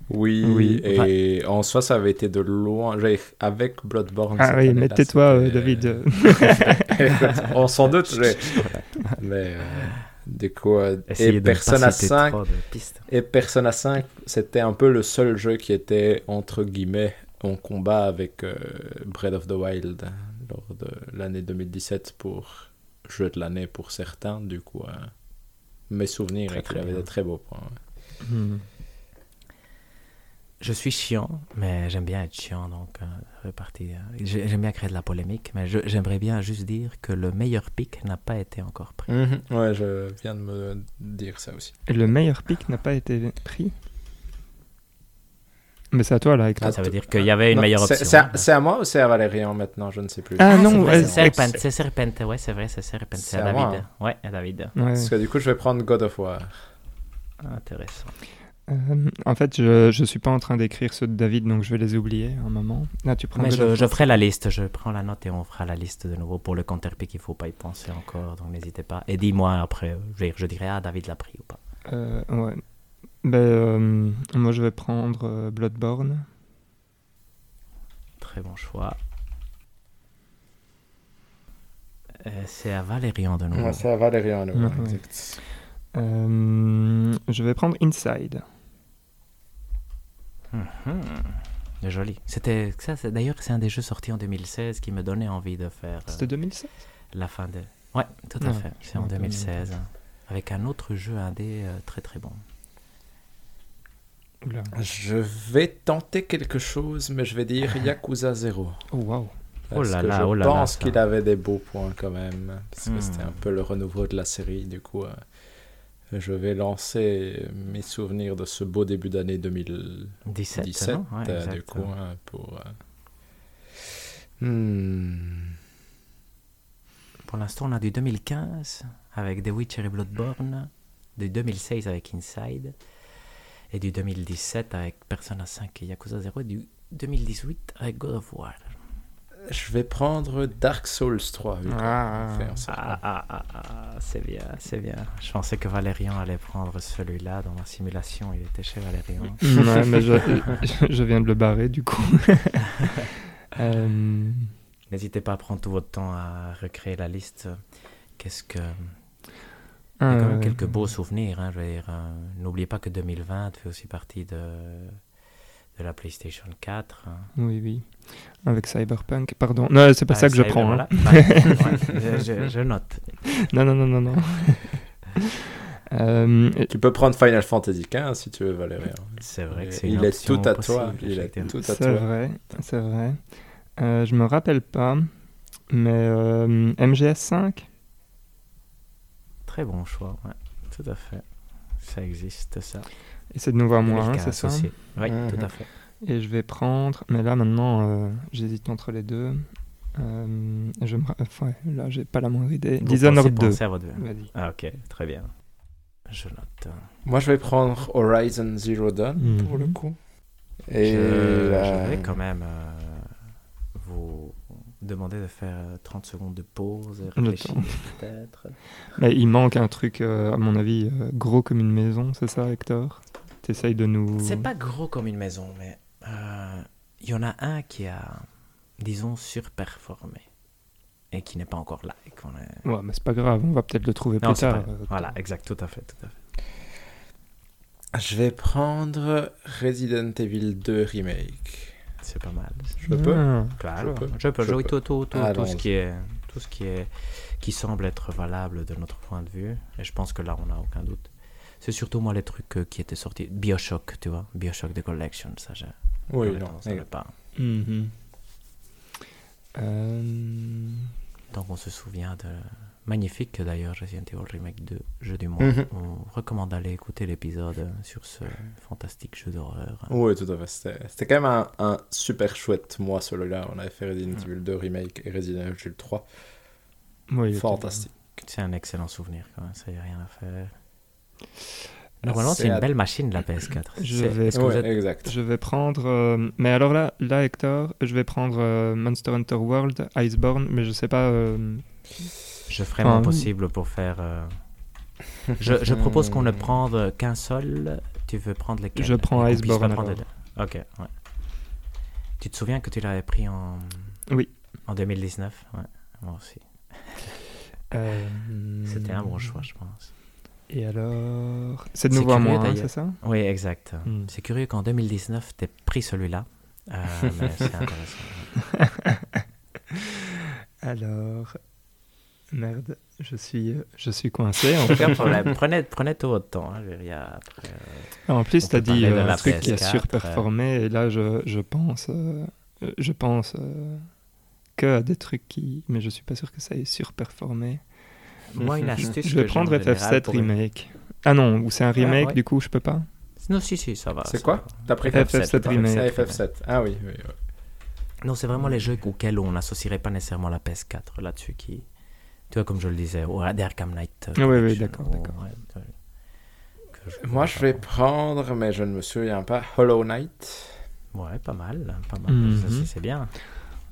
Oui, Oui. et en soi, ça avait été de loin. Avec Bloodborne. Ah oui, mais tais-toi, euh, David. On s'en doute, mais. mais euh, du coup, euh, et Persona citer 5. trop de pistes. Et Persona 5, c'était un peu le seul jeu qui était, entre guillemets, en combat avec euh, Breath of the Wild lors de l'année 2017 pour jeu de l'année pour certains. Du coup, euh, mes souvenirs qu'il très avait des très beaux points. ouais. Hmm. Je suis chiant, mais j'aime bien être chiant, donc euh, partie, euh, j'ai- J'aime bien créer de la polémique, mais je- j'aimerais bien juste dire que le meilleur pic n'a pas été encore pris. Mhm. Ouais, je viens de me dire ça aussi. Et le meilleur pic n'a pas été pris? Mais c'est à toi, là, Hector. Ça veut dire qu'il y avait une Non, meilleure option. C'est à, c'est à moi ou c'est à Valérian maintenant Je ne sais plus. Ah, non, c'est vrai, ouais, c'est Serpent, c'est Serpent, ouais, c'est vrai, c'est Serpent, c'est C'est à à moi, David. Ouais, à David. Ouais. Parce que du coup, je vais prendre God of War. Intéressant. Euh, en fait, je je suis pas en train d'écrire ceux de David, donc je vais les oublier un moment. Là, tu prends Mais je, ferai la liste, je prends la note et on fera la liste de nouveau pour le counterpick, il faut pas y penser encore, donc n'hésitez pas. Et dis-moi après, je, je dirai, ah, David l'a pris ou pas. Euh, ouais. Ben, euh, moi, je vais prendre Bloodborne. Très bon choix. C'est à Valérian de nouveau. Ouais, c'est à Valérian. à nouveau, Ouais, ouais. exact. Euh, je vais prendre Inside. Mhm. Joli. C'était ça. c'est- D'ailleurs, c'est un des jeux sortis en 2016 qui me donnait envie de faire euh, C'était 2016 la fin de. Ouais, tout à Ah, fait. C'est en me rappelle 2016 avec un autre jeu indé euh, très très bon. Oula. Je vais tenter quelque chose, mais je vais dire Yakuza 0. Oh, waouh. Oh là que là, je oh là pense qu'il avait des beaux points quand même. Parce que Hmm. c'était un peu le renouveau de la série. Du coup, euh, je vais lancer mes souvenirs de ce beau début d'année 2017. 17, non Ouais, euh, du coup, hein, pour. euh, hmm. Pour l'instant, on a du 2015 avec The Witcher et Bloodborne, du 2016 avec Inside, et du 2017 avec Persona 5 et Yakuza 0 et du 2018 avec God of War. Je vais prendre Dark Souls 3. vu qu'on Ah. en sorte. Ah, ah, ah, ah, c'est bien, c'est bien. Je pensais que Valérian allait prendre celui-là dans ma simulation. Il était chez Valérian. Ouais, mais je, je viens de le barrer du coup. Euh, N'hésitez pas à prendre tout votre temps à recréer la liste. Qu'est-ce que. Il y ah, a quand même ouais. quelques beaux souvenirs. Hein, je veux dire, euh, N'oubliez pas que 2020 fait aussi partie de, de la PlayStation 4. hein. Oui, oui. Avec Cyberpunk. Pardon. Non, c'est pas Ah, ça que je prends. voilà. hein. Ouais, je, note. Non, non, non, non, non. Euh, Tu peux prendre Final Fantasy XV si tu veux, Valérien. C'est vrai que c'est Il une est tout à possible, toi. Il est tout à c'est toi. vrai, c'est vrai. Euh, je me rappelle pas, mais euh, MGS5 Très bon choix, ouais, tout à fait. Ça existe, ça. Et c'est de nouveau à moi, hein, 2015 c'est ça aussi. Oui, Mhm. tout à fait. Et je vais prendre, mais là maintenant, euh, j'hésite entre les deux. Euh, je me... enfin, là, j'ai pas la moindre idée. Vous Dishonored pensez 2. penser à votre- Vas-y. Ah, ok, très bien. Je note. Moi, je vais prendre Horizon Zero Dawn Mhm. pour le coup. Et je, euh, je vais quand même euh, vous demander de faire euh, 30 secondes de pause et réfléchir peut-être. Mais il manque un truc, euh, à mon avis, gros comme une maison, c'est ça, Hector? T'essayes de nous. C'est pas gros comme une maison, mais euh, il y en a un qui a, disons, surperformé et qui n'est pas encore là. et qu'on est- Ouais, mais c'est pas grave, on va peut-être le trouver Non, plus tard. pas- euh, Voilà, exact, tout à fait, tout à fait. je vais prendre Resident Evil 2 Remake. C'est pas mal. Je peux. Claro, peux. je peux Je jouer peux. tout, tout, tout, tout ce qui est, tout ce qui est, qui semble être valable de notre point de vue. Et je pense que là, on n'a aucun doute. C'est surtout moi les trucs euh, qui étaient sortis. Bioshock, tu vois, Bioshock The Collection, ça, je, Oui, je non. ne savais pas. Mhm. Euh, Donc on se souvient de magnifique d'ailleurs Resident Evil Remake 2, jeu du mois. Mhm. On recommande d'aller écouter l'épisode sur ce fantastique jeu d'horreur. Oui, tout à fait. C'était c'était quand même un, un super chouette mois, celui-là. On avait fait Resident Evil 2 Remake et Resident Evil 3. oui, Fantastique. C'est un excellent souvenir quand même, ça y a rien à faire. Normalement, C'est c'est une à- belle machine la PS4. Je vais- est-ce que vous Ouais, êtes- exact. Je vais prendre. euh, mais alors là, là, Hector, je vais prendre euh, Monster Hunter World, Iceborne, mais je sais pas. euh, Je ferai Enfin, mon possible pour faire. euh, Je, je propose qu'on ne prenne qu'un seul. Tu veux prendre lesquels Je prends Iceborne, prendre. Ok, ouais. Tu te souviens que tu l'avais pris en. Oui. En 2019 Ouais, moi aussi. euh, C'était un bon choix, je pense. Et alors. C'est de nouveau à moi, hein, c'est ça Oui, exact. Hmm. C'est curieux qu'en 2019, tu pris celui-là. Euh, mais c'est intéressant. Alors. Merde, je suis, euh, je suis coincé. En, problème. Prenez, prenez tout votre temps. Hein, je après, euh, en plus, tu as dit euh, un truc qui a PS4, surperformé, et là, je, je pense. euh, euh, je pense euh, que à des trucs qui. Mais je suis pas sûr que ça ait surperformé. Moi, une astuce. Je vais prendre en général FF7 pour- Remake. Ah non, ou c'est un remake, ouais. du coup, je peux pas. Non, si, si, ça va. C'est quoi. T'as pris FF7 quoi Remake. C'est FF7. Ah oui, oui, oui. Non, c'est vraiment les jeux auxquels on n'associerait pas nécessairement la PS4 là-dessus qui. Tu vois, comme je le disais, au Arkham Knight. euh, Ah oui, oui, d'accord, d'accord. ouais, je- Moi, je vais prendre, mais je ne me souviens pas, Hollow Knight. Ouais, pas mal, pas mal. Ça, c'est- c'est bien.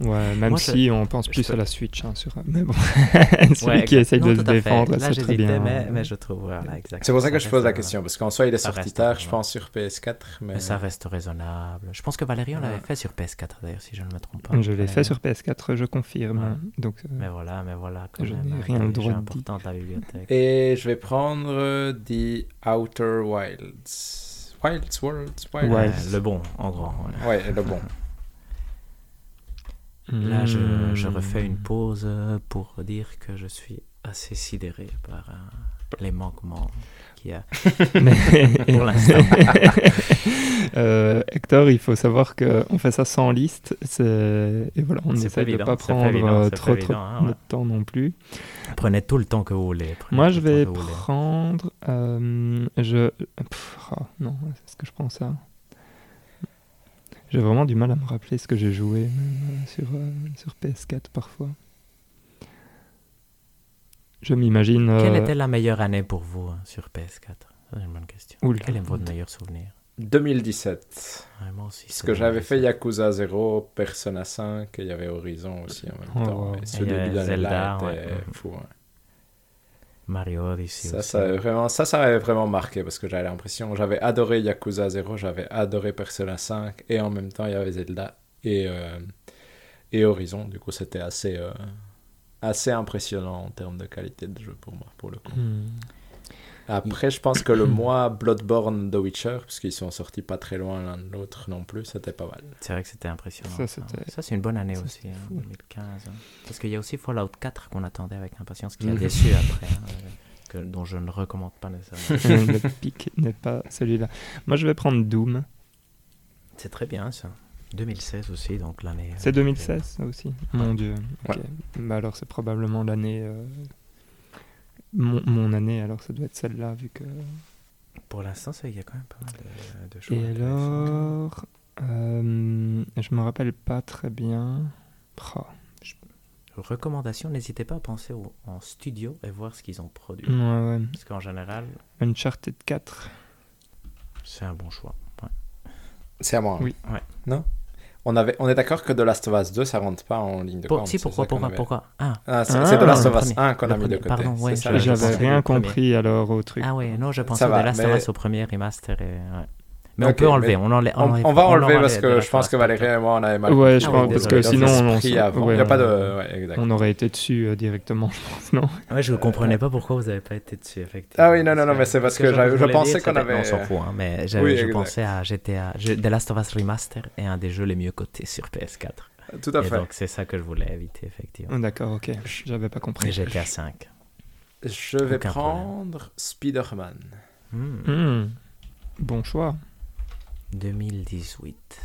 Ouais, même Moi, je- si on pense plus peux- à la Switch, hein, sur... mais bon, celui Ouais, qui essaye Non, de se défendre, Là, c'est très j'hésitais, bien. Mais, mais je trouve, voilà, exact. C'est pour ça que Ça je pose la question, parce qu'en soi, il est sorti tard, je pense, sur PS4, mais... Mais ça reste raisonnable. Je pense que Valérian l'avait Ouais. fait sur PS4 d'ailleurs, si je ne me trompe pas. Je l'ai fait sur PS4, je confirme. Ouais. Donc, euh, Mais voilà, mais voilà. Quand Je n'ai rien le droit de la bibliothèque. Et je vais prendre euh, The Outer Wilds. Wilds, Worlds, Wilds. Le bon, en grand. ouais. Ouais, le bon. Là, je, je hmm. refais une pause euh, pour dire que je suis assez sidéré par euh, les manquements qu'il y a. Mais- Pour l'instant. Euh, Hector, il faut savoir qu'on fait ça sans liste. Et voilà, on essaie de évident, pas prendre évident, trop, trop évident, hein, ouais. temps non plus. Prenez tout le temps que vous voulez. Moi, je vais prendre. euh, je. Pff, ah, non, est-ce que je prends ça J'ai vraiment du mal à me rappeler ce que j'ai joué même, euh, sur, euh, sur PS4 parfois. Je m'imagine. Quelle euh, était la meilleure année pour vous hein, sur PS4 Ça, C'est une bonne question. Oula. Quel est votre meilleur souvenir? 2017. Ouais, moi aussi. Parce que j'avais 2017. fait Yakuza 0, Persona 5 et il y avait Horizon aussi en même Oh, temps. wow. Et ce Et début d'année-là Zelda, était ouais. fou. ouais. Mario Odyssey Ça, aussi. ça, avait vraiment, ça, ça m'avait vraiment marqué parce que j'avais l'impression, j'avais adoré Yakuza 0, j'avais adoré Persona 5 et en même temps il y avait Zelda et, euh, et Horizon. Du coup, c'était assez, euh, assez impressionnant en termes de qualité de jeu pour moi, pour le coup. Hmm. Après, je pense que le mois Bloodborne The Witcher, parce qu'ils sont sortis pas très loin l'un de l'autre non plus, c'était pas mal. C'est vrai que c'était impressionnant. Ça, c'est une bonne année ça, aussi, c'était hein, fou. 2015. hein. Parce qu'il y a aussi Fallout 4 qu'on attendait avec impatience, qui a Mhm. déçu après, hein, euh, que, dont je ne recommande pas nécessairement. le pic n'est pas celui-là. Moi, je vais prendre Doom. c'est très bien ça. 2016 aussi, donc l'année. euh, C'est 2016, ça aussi Mon dieu. Ouais. Bah alors, c'est probablement l'année. euh, Mon, mon année, alors ça doit être celle-là, vu que. Pour l'instant, il y a quand même pas mal de, de choses. Et alors. euh, je me rappelle pas très bien. Oh, Recommandation, n'hésitez pas à penser au- en studio et voir ce qu'ils ont produit. ouais, ouais. Parce qu'en général, Uncharted 4. c'est un bon choix. Ouais. C'est à moi. hein. Oui. Ouais. Non? On, avait, on est d'accord que The Last of Us 2, ça rentre pas en ligne de Pour- compte. si, pourquoi, pourquoi, avait- pourquoi? Ah, Ah, c'est Ah, The Last of Us premier. 1 qu'on a mis de côté. pardon, ouais, J'avais rien compris alors au truc. ah ouais, non, je pensais va, The Last of Us au premier remaster. Et, ouais. Mais on peut enlever, on, enlève, On, va enlever parce que je pense que Valérie et moi on avait mal Ouais, je pense parce que sinon on, ouais, Il a pas de. on- Ouais, exact. on aurait été dessus euh, directement, je pense, non Ouais, je ne comprenais pas pourquoi vous n'avez pas été dessus, effectivement. Ah oui, non, non, non, mais c'est parce que je- pensais qu'on avait- non, On s'en fout, hein, mais j'avais- Oui, je pensais à GTA. je- The Last of Us Remaster est un des jeux les mieux cotés sur PS4. Tout à Et fait. donc c'est ça que je voulais éviter, effectivement. D'accord, ok. J'avais pas Et compris. GTA 5. Je vais prendre Spider-Man. Hmm. Bon choix. 2018.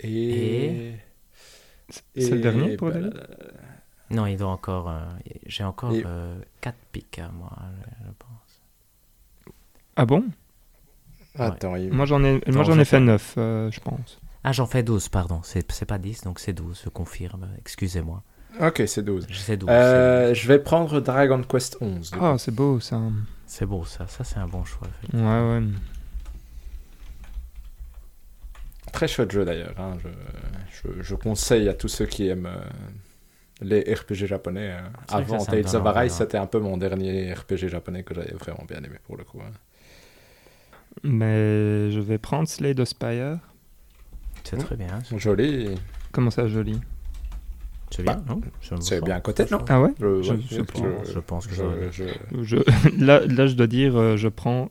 Et. C'est le dernier pour bah, Non, il doit encore. euh, J'ai encore Et- 4 pics à moi, je, je pense. Ah bon? Attends, il- Moi j'en ai, moi j'en ai fait 9, je pense. Ah, j'en fais 12, pardon. C'est pas 10, donc c'est 12, je confirme. Excusez-moi. Ok, c'est 12. C'est 12. Euh, je vais prendre Dragon Quest 11. du coup. Ah, c'est beau ça. C'est beau, ça. Ça, c'est un bon choix. effectivement. Ouais, ouais. Très chouette jeu d'ailleurs. hein. Je, je, je conseille à tous ceux qui aiment euh, les RPG japonais. que Avant ça, ça me Tales of Arise, ouais. c'était un peu mon dernier RPG japonais que j'avais vraiment bien aimé pour le coup. hein. Mais je vais prendre Slay the Spire. C'est très bien. Joli. Comment ça, joli? C'est bien, Bah, non? C'est bien à côté, non? Ah ouais? Je, Je- ouais, je pense- je pense que je, aller. je- je... là, là, je dois dire, euh, je prends.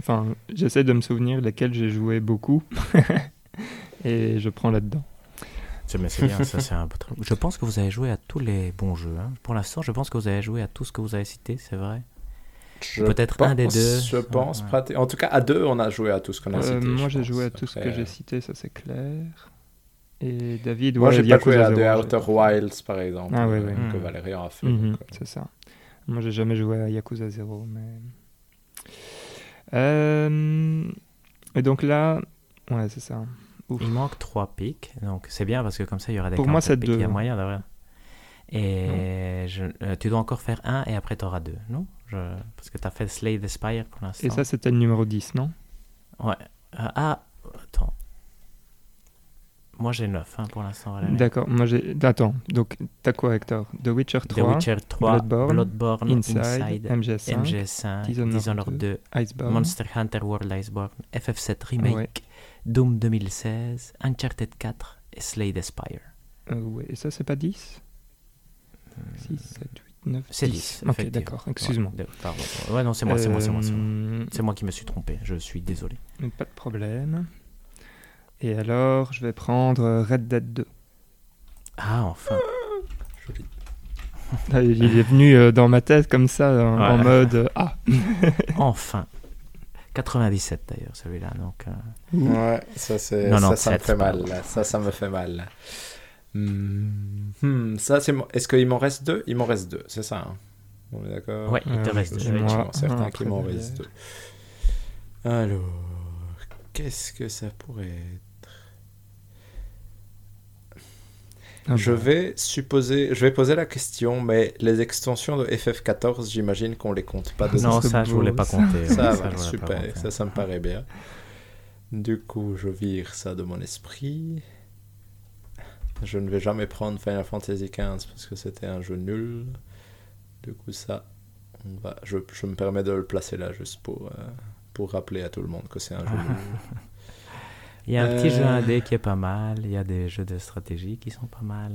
Enfin, j'essaie de me souvenir lesquels j'ai joué beaucoup. Et je prends là-dedans. C'est- Mais c'est bien, ça c'est un peu très- Je pense que vous avez joué à tous les bons jeux. hein. Pour l'instant, je pense que vous avez joué à tout ce que vous avez cité, c'est vrai. Peut-être un des deux. Je pense. Ouais. En tout cas, à deux, on a joué à tout ce qu'on a Euh, cité. moi, j'ai joué à tout ce que j'ai cité, ça c'est clair. Et David, Moi, ouais, j'ai pas joué à The Outer Wilds, par exemple, Ah, ouais, euh, ouais. que. Valérie en a fait. Euh, c'est ça. Moi, j'ai jamais joué à Yakuza 0, mais. Euh, Et donc là, ouais, c'est ça. Ouf. Il manque 3 pics, donc c'est bien parce que comme ça il y aura des Pour moi, 44 c'est pics, Il y a moyen d'avoir. Et je- euh, tu dois encore faire un et après tu auras deux, non? Je- Parce que tu as fait Slay the Spire pour l'instant. Et ça, c'était le numéro 10, non? Ouais. Euh, ah, attends. Moi j'ai 9 pour l'instant. D'accord. Moi, j'ai. Attends. Donc, t'as quoi, Hector? The Witcher The 3, Witcher 3, Bloodborne, Bloodborne, Inside, Inside, MGS5, MGS5, Dishonored Dishonored 2, 2, Iceborne. Monster Hunter World Iceborne, FF7 Remake, Ouais. Doom 2016, Uncharted 4 et Slay the Spire. Euh, ouais. Et ça, c'est pas 10 6, 7, 8, 9, C'est 10. 10. Ok, d'accord. Excuse-moi. Ouais, pardon. Ouais, non, c'est moi, c'est moi, c'est moi. C'est moi. Euh, C'est moi qui me suis trompé, je suis désolé. Pas de problème. Et alors, je vais prendre euh, Red Dead 2. Ah, enfin. joli. Ah, Il est venu euh, dans ma tête comme ça, en, mode euh, Ah Enfin. 97 d'ailleurs, celui-là. Donc, euh, Ouais, ça, c'est, Non, non, ça, ça me fait mal. Ça, ça me fait mal. Hmm, hmm, ça, c'est Est-ce qu'il m'en reste deux? Il m'en reste deux, c'est ça hein On est d'accord? Ouais, il te Euh, reste Je deux. suis moi, quasiment certain un qu'il m'en reste deux. Alors, qu'est-ce que ça pourrait être Ah je bon. vais supposer, je vais poser la question, mais les extensions de FF14, j'imagine qu'on les compte pas dedans. non, ça, je voulais pas ça. compter. Ça ouais, va, super, ça, ça me paraît bien. Du coup, je vire ça de mon esprit. Je ne vais jamais prendre Final Fantasy XV parce que c'était un jeu nul. Du coup, ça, on va, je, je me permets de le placer là juste pour, euh, pour rappeler à tout le monde que c'est un jeu nul. Il y a un petit Euh. jeu indé qui est pas mal. Il y a des jeux de stratégie qui sont pas mal.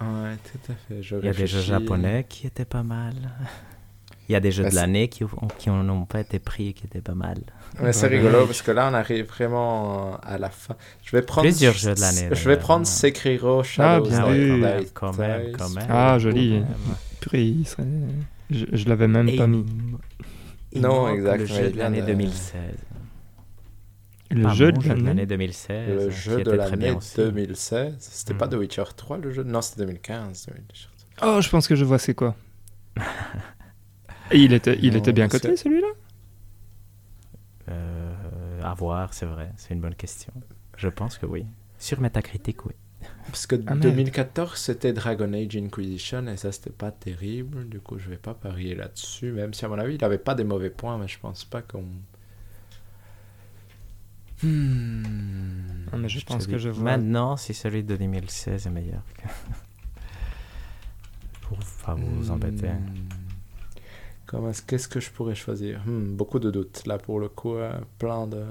Ouais, tout à fait. Je Il y a des jeux japonais qui étaient pas mal. Il y a des jeux Bah, de l'année qui, ont- qui n'ont pas été pris et qui étaient pas mal. Ouais, c'est Ouais. rigolo parce que là on arrive vraiment à la fin. Je vais prendre Plusieurs jeux de l'année, Je vais prendre Sekiro Shadows bien Ah quand même, quand même, Twice. quand même. Ah, joli. Purée, serait- Je, je l'avais même Et pas mis. Non, exact, Le mais jeu de l'année de- 2016. Le jeu de l'année. 2016. Le jeu de l'année aussi. 2016. C'était pas Mm. The Witcher 3 le jeu? Non, c'était 2015. The Witcher 3. Oh, je pense que je vois c'est quoi. Et il était, il Non, était bien coté celui-là? Euh, à voir, c'est vrai. C'est une bonne question. Je pense que oui. Sur Metacritic, oui. Parce que Ah, merde. 2014 c'était Dragon Age Inquisition et ça c'était pas terrible. Du coup, je vais pas parier là-dessus. Même si à mon avis il avait pas des mauvais points, mais je pense pas qu'on. Hmm. Ah, mais je, pense que je vois. Maintenant, si celui de 2016 est meilleur. Pour pas vous embêter. Hmm. Comment est-ce- Qu'est-ce que je pourrais choisir? Hmm, Beaucoup de doutes. Là, pour le coup, euh, plein de.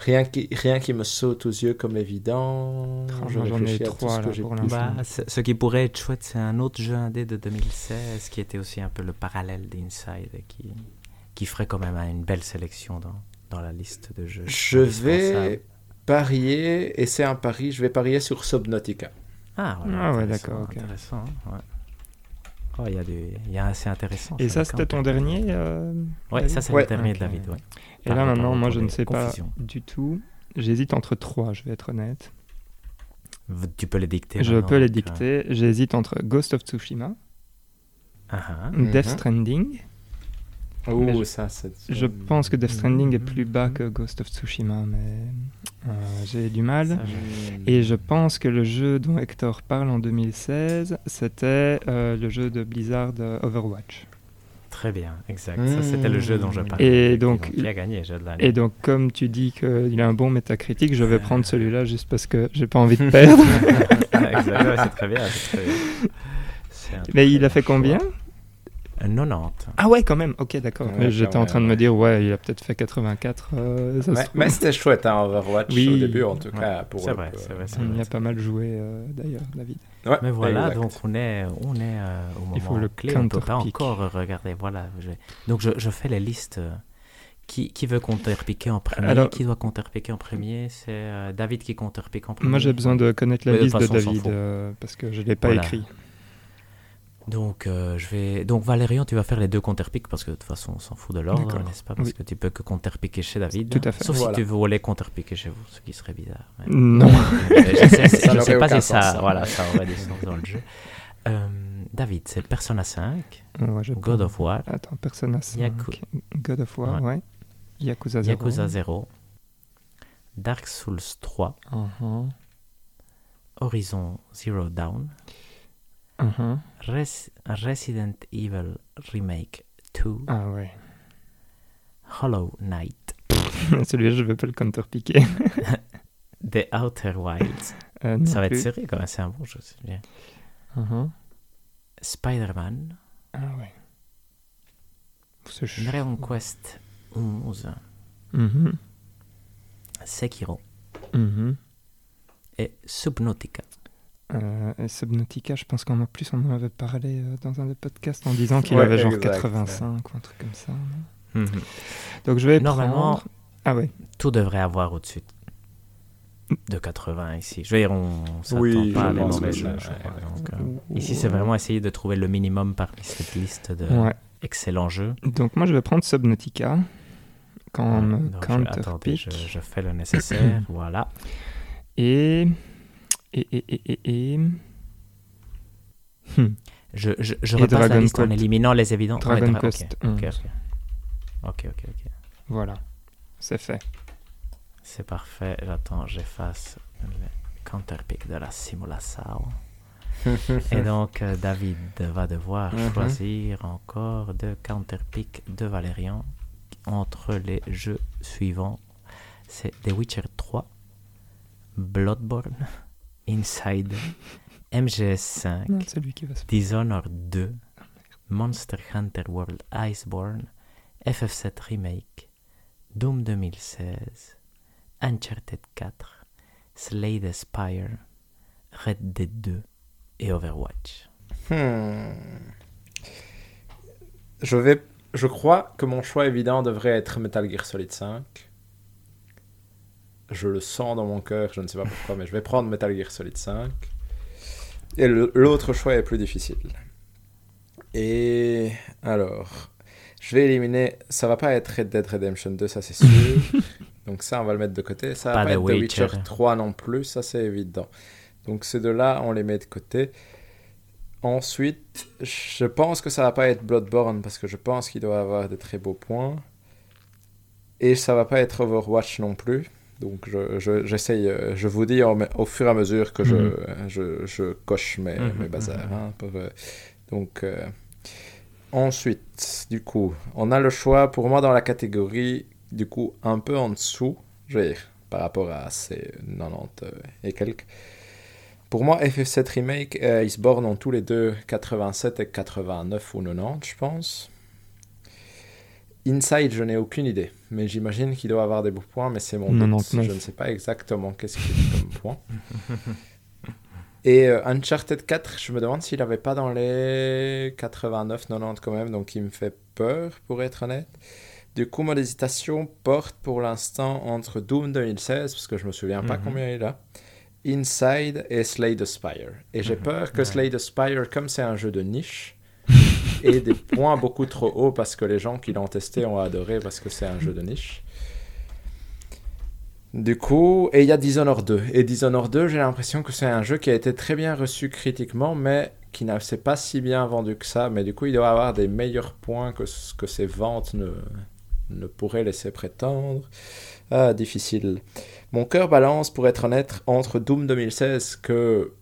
Rien qui, rien qui me saute aux yeux comme évident. J'en ai trois, là, pour. Bah, ce ce qui pourrait être chouette, c'est un autre jeu indé de 2016 qui était aussi un peu le parallèle d'Inside et qui, qui ferait quand même une belle sélection dans, dans la liste de jeux. Je vais parier, et c'est un pari, je vais parier sur Subnautica. Ah, voilà, Ah ouais, intéressant, d'accord, ok. Intéressant, ouais. Oh, il y, a du- il y a assez intéressant. Et ça, c'était ton dernier euh, Ouais, David ça, c'est Ouais. le dernier de David, ouais. Et là, maintenant, moi, je ne sais pas du tout. J'hésite entre trois, je vais être honnête. Tu peux les dicter. Je peux les euh, dicter. J'hésite entre Ghost of Tsushima, ah, ah. Death Mhm. Stranding. Mais je- ça, c'est. Je pense que Death Stranding est plus bas que Ghost of Tsushima, mais euh, j'ai du mal. Ça, je- Hmm. Et je pense que le jeu dont Hector parle en 2016, c'était euh, le jeu de Blizzard euh, Overwatch. Très bien, exact. Ça, c'était le jeu dont je parlais. Et donc- Qui a gagné, jeu de l'année. Et donc, comme tu dis qu'il a un bon métacritique, je vais prendre celui-là juste parce que j'ai pas envie de perdre. exact, ouais, c'est très bien. c'est très bien. C'est un Mais très il a fait choix. combien 90. Ah ouais, quand même. Ok, d'accord. Ouais, Mais J'étais en train de me dire, ouais, il a peut-être fait 84. euh, ça Mais, c'était chouette, hein, Overwatch, Oui. au début, en tout Ouais. cas. pour C'est le vrai, c'est euh. vrai, On y a pas mal joué euh, d'ailleurs, David. Ouais, Mais voilà, exact. donc on est, on est euh, au moment Il faut le clé. On peut pas encore regarder. Voilà. je Donc je, je fais les listes. euh, Qui, qui veut counterpicker en premier Alors- Qui doit counterpicker en premier C'est euh, David qui counterpique en premier. Moi, j'ai besoin de connaître la Mais liste de, façon, David euh, parce que je l'ai pas Voilà. écrit. Donc, euh, je vais... Donc Valérian, tu vas faire les deux counterpicks parce que de toute façon, on s'en fout de l'ordre, n'est-ce pas? Parce Oui. que tu peux que counterpicker chez David. Tout à fait. Sauf Voilà. si tu voulais counterpicker chez vous, ce qui serait bizarre. mais- Non. je sais, je sais pas si ça, ça. voilà, ça aurait du sens dans le jeu. Euh, David, c'est Persona 5, Ouais, je God of War, Attends, Persona 5, Yaku- God of War, Ouais. ouais. Yakuza 0. Yakuza 0, Dark Souls 3, Mhm, Horizon Zero Mhm. Res- Resident Evil Remake 2, Ah ouais. Hollow Knight, Celui-là, je vais pas le counterpiquer. The Outer Wilds. Euh, Ça va être serré quand même, c'est un bon jeu. c'est bien. Mhm. Spider-Man, Ah ouais. Dragon Quest 11, Mhm, Sekiro et Subnautica. Euh, et Subnautica, je pense qu'en plus, on en avait parlé euh, dans un des podcasts en disant qu'il Ouais, avait genre exact, 85 ou un truc comme ça. Mhm. Donc je vais Normalement, prendre... Ah ouais. tout devrait avoir au-dessus de 80 ici. Je veux dire, on s'attend Oui, pas à pense mauvais jeux. ici, c'est vraiment essayer de trouver le minimum parmi cette liste de Ouais. excellents jeux. Donc moi, je vais prendre Subnautica quand on me Donc, je, attendez, je, counterpick. je fais le nécessaire. voilà. Et... Et, et, et, et. Hmm. Je, je, je repasse la liste en éliminant les évidents. Dragon Ouais, dra- Quest ok, ok, 11. ok. Ok, ok. Voilà. C'est fait. C'est parfait. J'attends, j'efface counterpick de la simulation. Et donc, euh, David va devoir Mhm. choisir encore deux counterpick de Valérian entre les jeux suivants. C'est The Witcher 3, Bloodborne, Inside, MGS5, Non, c'est lui qui va se. Dishonored 2, Monster Hunter World Iceborne, FF7 Remake, Doom 2016, Uncharted 4, Slay the Spire, Red Dead 2 et Overwatch. Hmm. Je vais. Je crois que mon choix évident devrait être Metal Gear Solid 5. Je le sens dans mon cœur, je ne sais pas pourquoi, mais je vais prendre Metal Gear Solid 5. Et l'autre choix est plus difficile. Et alors, je vais éliminer. Ça va pas être Red Dead Redemption 2, ça c'est sûr. Donc ça, on va le mettre de côté. Ça va Pas pas, The être The Witcher Witcher. 3 non plus, ça c'est évident. Donc ces deux-là, on les met de côté. Ensuite, je pense que ça va pas être Bloodborne parce que je pense qu'il doit avoir de très beaux points. Et ça va pas être Overwatch non plus. Donc je, je- j'essaye, euh, je vous dis au, au fur et à mesure que je, Mhm. je, je coche mes, Mhm, mes bazars. mhm. hein, pour, euh, donc euh, ensuite, du coup, on a le choix pour moi dans la catégorie du coup un peu en dessous, je veux dire, par rapport à ces 90 euh, et quelques. Pour moi, FF7 Remake, euh, ils se bornent en tous les deux 87 et 89 ou 90, je pense. Inside, je n'ai aucune idée, mais j'imagine qu'il doit avoir des beaux points, mais c'est mon doute. 99. Je ne sais pas exactement qu'est-ce qu'il a comme point. Et euh, Uncharted 4, je me demande s'il n'avait pas dans les 89, 90 quand même, donc il me fait peur, pour être honnête. Du coup, mon hésitation porte pour l'instant entre Doom 2016, parce que je me souviens pas Mhm. combien il a, Inside et Slay the Spire. Et j'ai Mhm. peur que Ouais. Slay the Spire, comme c'est un jeu de niche, ait des points beaucoup trop hauts parce que les gens qui l'ont testé ont adoré parce que c'est un jeu de niche. Du coup, et il y a Dishonored 2. Et Dishonored 2, j'ai l'impression que c'est un jeu qui a été très bien reçu critiquement, mais qui n'a s'est pas si bien vendu que ça. Mais du coup, il doit avoir des meilleurs points que ce que ses ventes ne, ne pourraient laisser prétendre. Ah, difficile. Mon cœur balance, pour être honnête, entre Doom 2016, que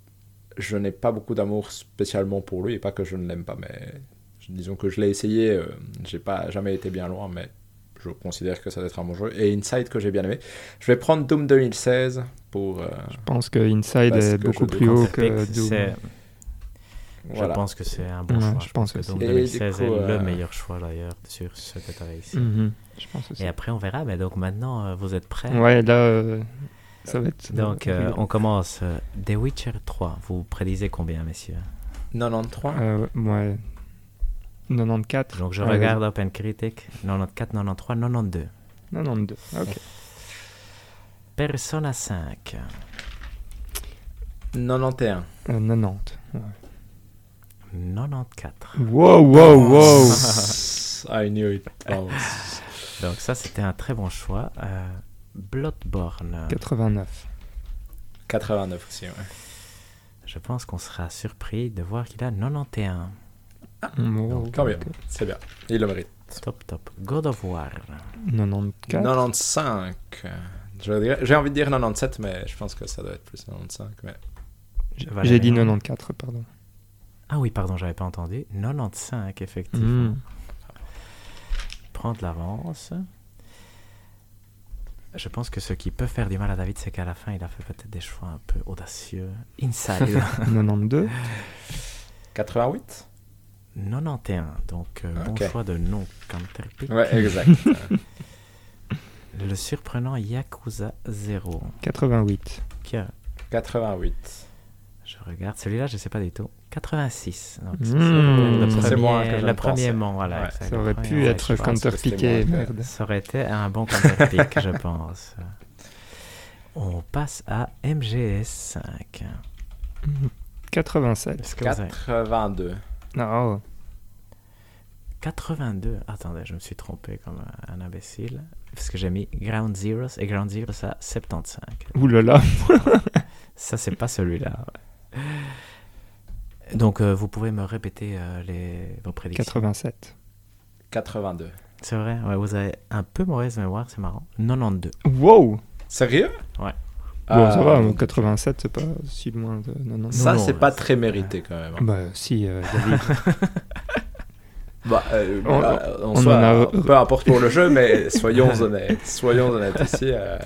je n'ai pas beaucoup d'amour spécialement pour lui, et pas que je ne l'aime pas, mais disons que je l'ai essayé, euh, j'ai pas jamais été bien loin, mais je considère que ça doit être un bon jeu. Et Inside que j'ai bien aimé. Je vais prendre Doom 2016 pour. euh, Je pense que Inside est que beaucoup plus haut que Doom. voilà. Je pense que c'est un bon Ouais, choix. je pense que. Doom Et du 2016 coup, est euh, le meilleur choix d'ailleurs sur ce que tu avais ici. Mhm, Je pense aussi. Et après, on verra. Mais donc maintenant, euh, vous êtes prêts? Ouais, là, euh, ça va être. Donc, euh, on commence. euh, The Witcher 3. Vous prédisez combien, messieurs? 93 Euh, ouais. 94. Donc, je Ouais, regarde Open Critic. 94, 93, 92. 92. Ok. Persona 5. 91. Euh, 90. ouais. 94. Wow, wow, wow. I knew it. Oh. Donc, ça, c'était un très bon choix. Euh, Bloodborne. 89. 89 aussi, ouais. Je pense qu'on sera surpris de voir qu'il a 91. Oh, Tant bien, ok. c'est bien. Il le mérite. Top, top. God of War. 94. 95. Je dirais- J'ai envie de dire 97, mais je pense que ça doit être plus 95. Mais... J'ai dit 94, pardon. Ah oui, pardon, j'avais pas entendu. 95, effectivement. Mm. Prendre l'avance. Je pense que ce qui peut faire du mal à David, c'est qu'à la fin, il a fait peut-être des choix un peu audacieux. Inside. 92. 88 91. Donc, bon choix de non counterpick. Ouais, exact. Le surprenant Yakuza 0. 88. Qui a- 88. Je regarde. Celui-là, je sais pas du tout. 86. Donc, Mmh. c'est le premier, ne mot, voilà. Ça aurait pu être counterpiqué. Ça aurait été un bon counterpick, je pense. On passe à MGS5. 87. Est-ce que vous avez- 82. Oh. 82. Attendez, je me suis trompé comme un, imbécile. Parce que j'ai mis Ground Zeroes et Ground Zeroes à 75. Ouh là là. Ça, c'est pas celui-là. Donc, euh, vous pouvez me répéter euh, les, vos prédictions 87. 82. C'est vrai ouais, Vous avez un peu mauvaise mémoire, c'est marrant. 92. Wow. Sérieux? Ouais. Bon, ça Ah, va, donc, 87, c'est pas si loin de 90. Ça, non, c'est ouais, pas c'est- très mérité quand même. hein. Bah, si, euh, David. Bah, euh, On- bah, en on a- peu importe pour le jeu, mais soyons honnêtes. Soyons honnêtes ici, euh,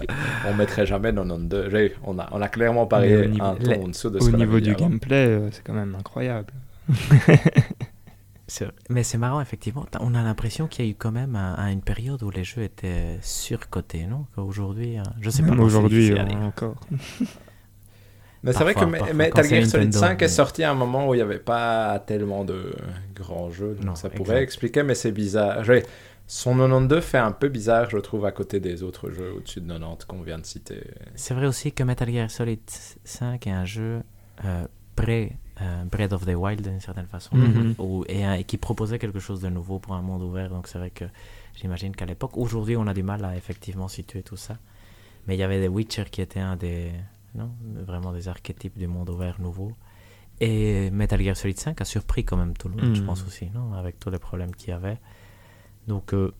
on mettrait jamais 92. J'ai- On a, on a clairement parié au niveau- un ton en dessous de ce Au niveau du avant. gameplay, euh, c'est quand même incroyable. Mais c'est marrant, effectivement. On a l'impression qu'il y a eu quand même un- un- une période où les jeux étaient surcotés, non? Euh, je sais pas. Même c'est aujourd'hui, euh, encore. Mais c'est vrai que Parfois, Metal Gear Solid Nintendo, 5 est sorti à un moment où il n'y avait pas tellement de grands jeux, donc Non, ça exact. pourrait expliquer, mais c'est bizarre. Son 92 fait un peu bizarre, je trouve, à côté des autres jeux au-dessus de 90 qu'on vient de citer. C'est vrai aussi que Metal Gear Solid 5 est un jeu euh, pré euh, Breath of the Wild d'une certaine façon, Mhm. où- et, qui proposait quelque chose de nouveau pour un monde ouvert. Donc c'est vrai que j'imagine qu'à l'époque, aujourd'hui, on a du mal à effectivement situer tout ça. Mais il y avait des Witcher qui étaient un des non, vraiment des archétypes du monde ouvert nouveau. Et Metal Gear Solid 5 a surpris quand même tout le monde, je Mhm. pense aussi, non, avec tous les problèmes qu'il y avait. Donc euh,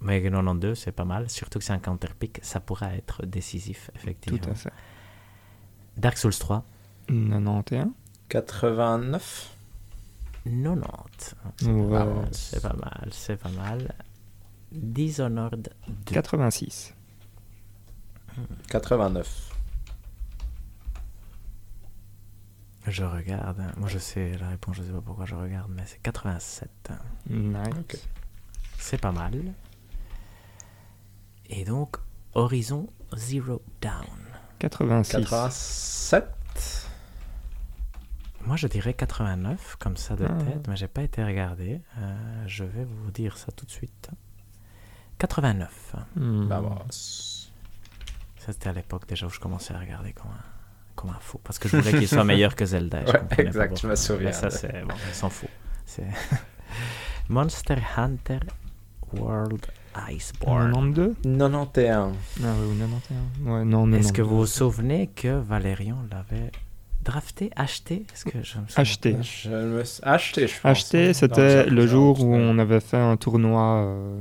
mais 92, c'est pas mal, surtout que c'est un counter-pick, ça pourra être décisif, Tout effectivement. à fait. Dark Souls 3, 91 89 90. C'est Ouais. pas mal, c'est pas mal, c'est pas mal. Dishonored 2. 86. 89. Je regarde, moi je sais la réponse, je sais pas pourquoi je regarde, mais c'est 87. Nice. C'est pas mal. Et donc, Horizon Zero Down. 86. 87 Moi je dirais 89, comme ça de Ah. tête, mais j'ai pas été regardé. Euh, je vais vous dire ça tout de suite. 89. Hmm. Bah, Ça, c'était à l'époque déjà où je commençais à regarder comme un, comme un fou. Parce que je voulais qu'il soit meilleur que Zelda. je exact, je me souviens Mais ça, c'est. Bon, on s'en fout. Monster Hunter World Iceborne. 92 91. Ah oui, ou 91. Ouais, non, non. Est-ce que vous vous souvenez que Valérian l'avait drafté, acheté Est-ce que je me Acheté. Je me acheté, je pense. Acheté, c'était le jour où on avait fait un tournoi euh,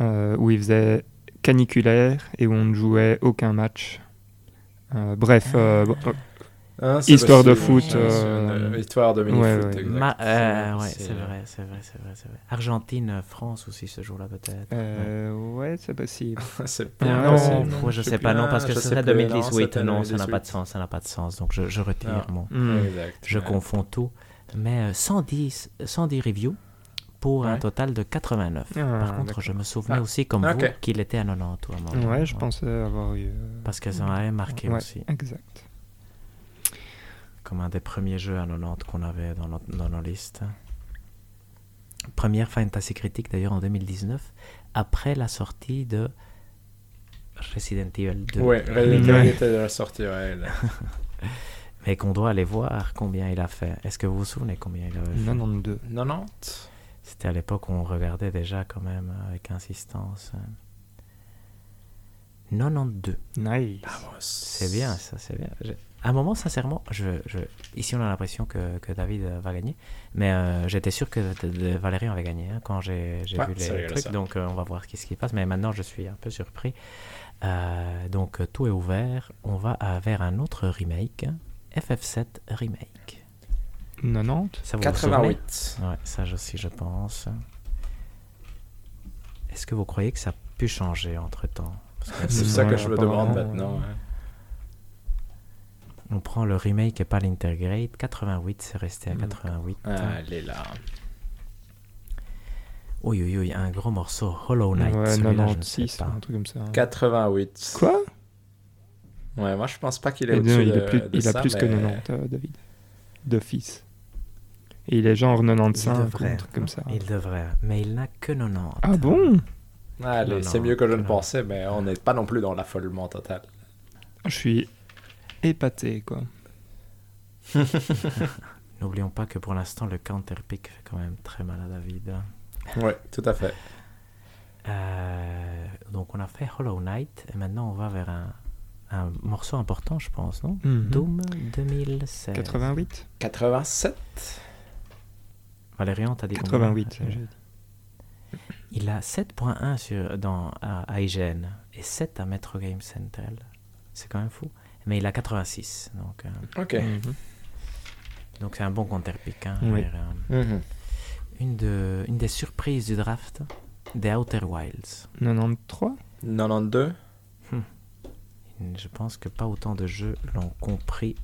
euh, où il faisait caniculaire et où on ne jouait aucun match. Euh, bref, euh, bon, euh, Hein, Histoire de foot, euh, c'est- Histoire de mini-foot, ouais, ouais. Ma- euh, ouais, C'est- vrai, c'est vrai, c'est vrai, c'est vrai. Argentine, France aussi ce jour-là peut-être. euh, ouais, c'est possible. c'est Ah, bien non, possible. Ouais, je sais sais pas, non, parce Ah, que ce serait plus. 2018. c'était Non, ça n'a 2018. pas de sens, ça n'a pas de sens. Donc je, je retire Ah. mon. Hmm. Exact. Je ouais. confonds tout. Mais euh, 110, 110 reviews pour un total de 89. Ah, Par contre, je me souvenais Ah, aussi, comme vous, qu'il était à 90 ou à. Ouais, je pensais avoir eu. euh, Parce que ça m'avait marqué aussi. Exact. Comme un des premiers jeux à 90 qu'on avait dans, notre- dans nos listes. Première Fantasy Critique d'ailleurs en 2019, après la sortie de Resident Evil 2. Ouais, Resident Ouais. Evil était déjà sorti, ouais. là. Mais qu'on doit aller voir combien il a fait. Est-ce que vous vous souvenez combien il avait fait? 92. 90 C'était à l'époque où on regardait déjà quand même avec insistance. 92. Nice. C'est bien, ça, c'est bien. À un moment, sincèrement, je, je... ici on a l'impression que, que David euh, va gagner, mais euh, j'étais sûr que de- de- Valérian avait gagné hein, quand j'ai j'ai Ouais, vu les trucs, ça. donc euh, on va voir ce qui, ce qui passe. Mais maintenant, je suis un peu surpris. Euh, donc tout est ouvert. On va vers un autre remake, FF7 Remake. 90 Ça vous vous souvenez 88. Ouais, ça je- aussi je pense. Est-ce que vous croyez que ça a pu changer entre temps C'est ça que je me demande maintenant. ouais. On prend le remake et pas l'integrate. 88, c'est resté à Mm. 88. Ah, elle est là. Oui, oui, oui, un gros morceau. Hollow Knight. Ouais, celui-là, je ne sais 96, pas. un truc comme ça. 88. Quoi? Ouais, moi je pense pas qu'il est Et au-dessus il, de, est plus, de il a plus que mais- 90, euh, David. D'office. Et il est genre 95 Il ou devrait. un truc comme ça. Il devrait, mais il n'a que 90. Ah bon? Allez, c'est mieux que je ne pensais, mais on n'est pas non plus dans l'affolement total. Je suis épaté, quoi. N'oublions pas que pour l'instant, le counterpick fait quand même très mal à David. Ouais, tout à fait. Euh, donc, on a fait Hollow Knight et maintenant, on va vers un, un morceau important, je pense, non? Mhm. Doom 2016. 88 87 Valérian, t'as dit combien? 88, j'ai dit. Il a 7.1 sur, dans, à, à IGN et 7 à Metro Game Center. c'est quand même fou. Mais il a 86, donc euh, Ok. Mhm. donc c'est un bon counterpick. hein. Oui. Euh, Mhm. une, de, une des surprises du draft, des Outer Wilds. 93 92 Je pense que pas autant de jeux l'ont compris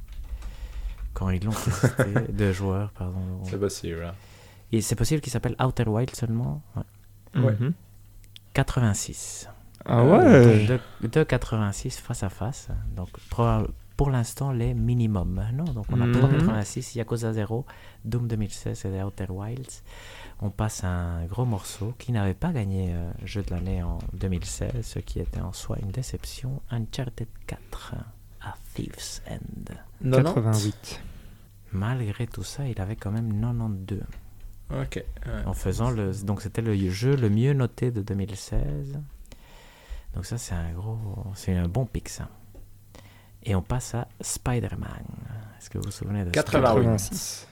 quand ils l'ont testé, de joueurs, pardon. C'est possible. hein. Et c'est possible qu'il s'appelle Outer Wild seulement? Ouais. Ouais. Mhm. 86. Ah Euh, ouais? de, de 86 face à face. Donc pour, l'instant les minimums. Non, donc on a Mhm. 386, Yakuza 0, Doom 2016 et The Outer Wilds. On passe à un gros morceau qui n'avait pas gagné euh, jeu de l'année en 2016, ce qui était en soi une déception. Uncharted 4 à Thieves End. 90 88. Malgré tout ça, il avait quand même 92. Ok. ouais. En faisant le. Donc c'était le jeu le mieux noté de 2016. Donc ça, c'est un gros. C'est un bon pic, ça. Et on passe à Spider-Man. Est-ce que vous vous souvenez de 88. 86.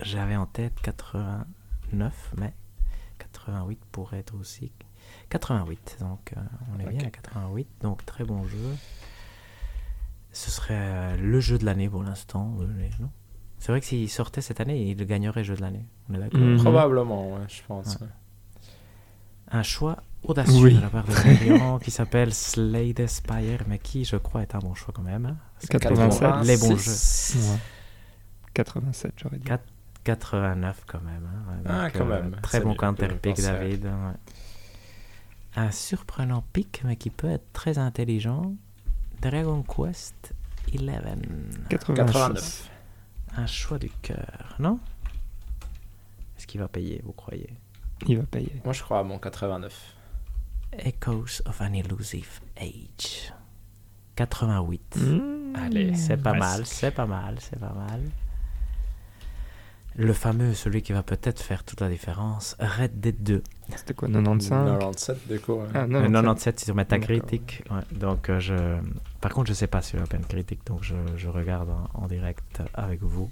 J'avais en tête 89, mais 88 pourrait être aussi 88. Donc euh, on est bien à 88. Donc très bon jeu. Ce serait euh, le jeu de l'année pour l'instant. euh, non C'est vrai que s'il sortait cette année, il gagnerait jeu de l'année. On est d'accord? Mhm. Probablement, ouais, je pense. ouais. un choix audacieux Oui. de la part de Valérian qui s'appelle Slade Spire, mais qui, je crois, est un bon choix quand même. hein. C'est 87. Les bons jeux. 86. Ouais. 87, j'aurais dit. Quatre- 89 quand même. hein. Ouais, Ah, donc, quand même. Très bon mieux que counter je pick, pensais. David. ouais. Un surprenant pick, mais qui peut être très intelligent. Dragon Quest 11. 86. 89. Un choix du cœur, non? Est-ce qu'il va payer, vous croyez? Il va payer. Moi, je crois à mon 89. Echoes of an Elusive Age. 88. Mmh. Allez, c'est pas mal, c'est pas mal, c'est pas mal. Le fameux, celui qui va peut-être faire toute la différence, Red Dead 2. C'était quoi, 95 97, du coup. ouais. Ah, Euh, 97. 97 sur Metacritic. Ouais, donc, euh, je... Par contre, je sais pas sur Open Critic, donc je, je regarde en, en direct avec vous.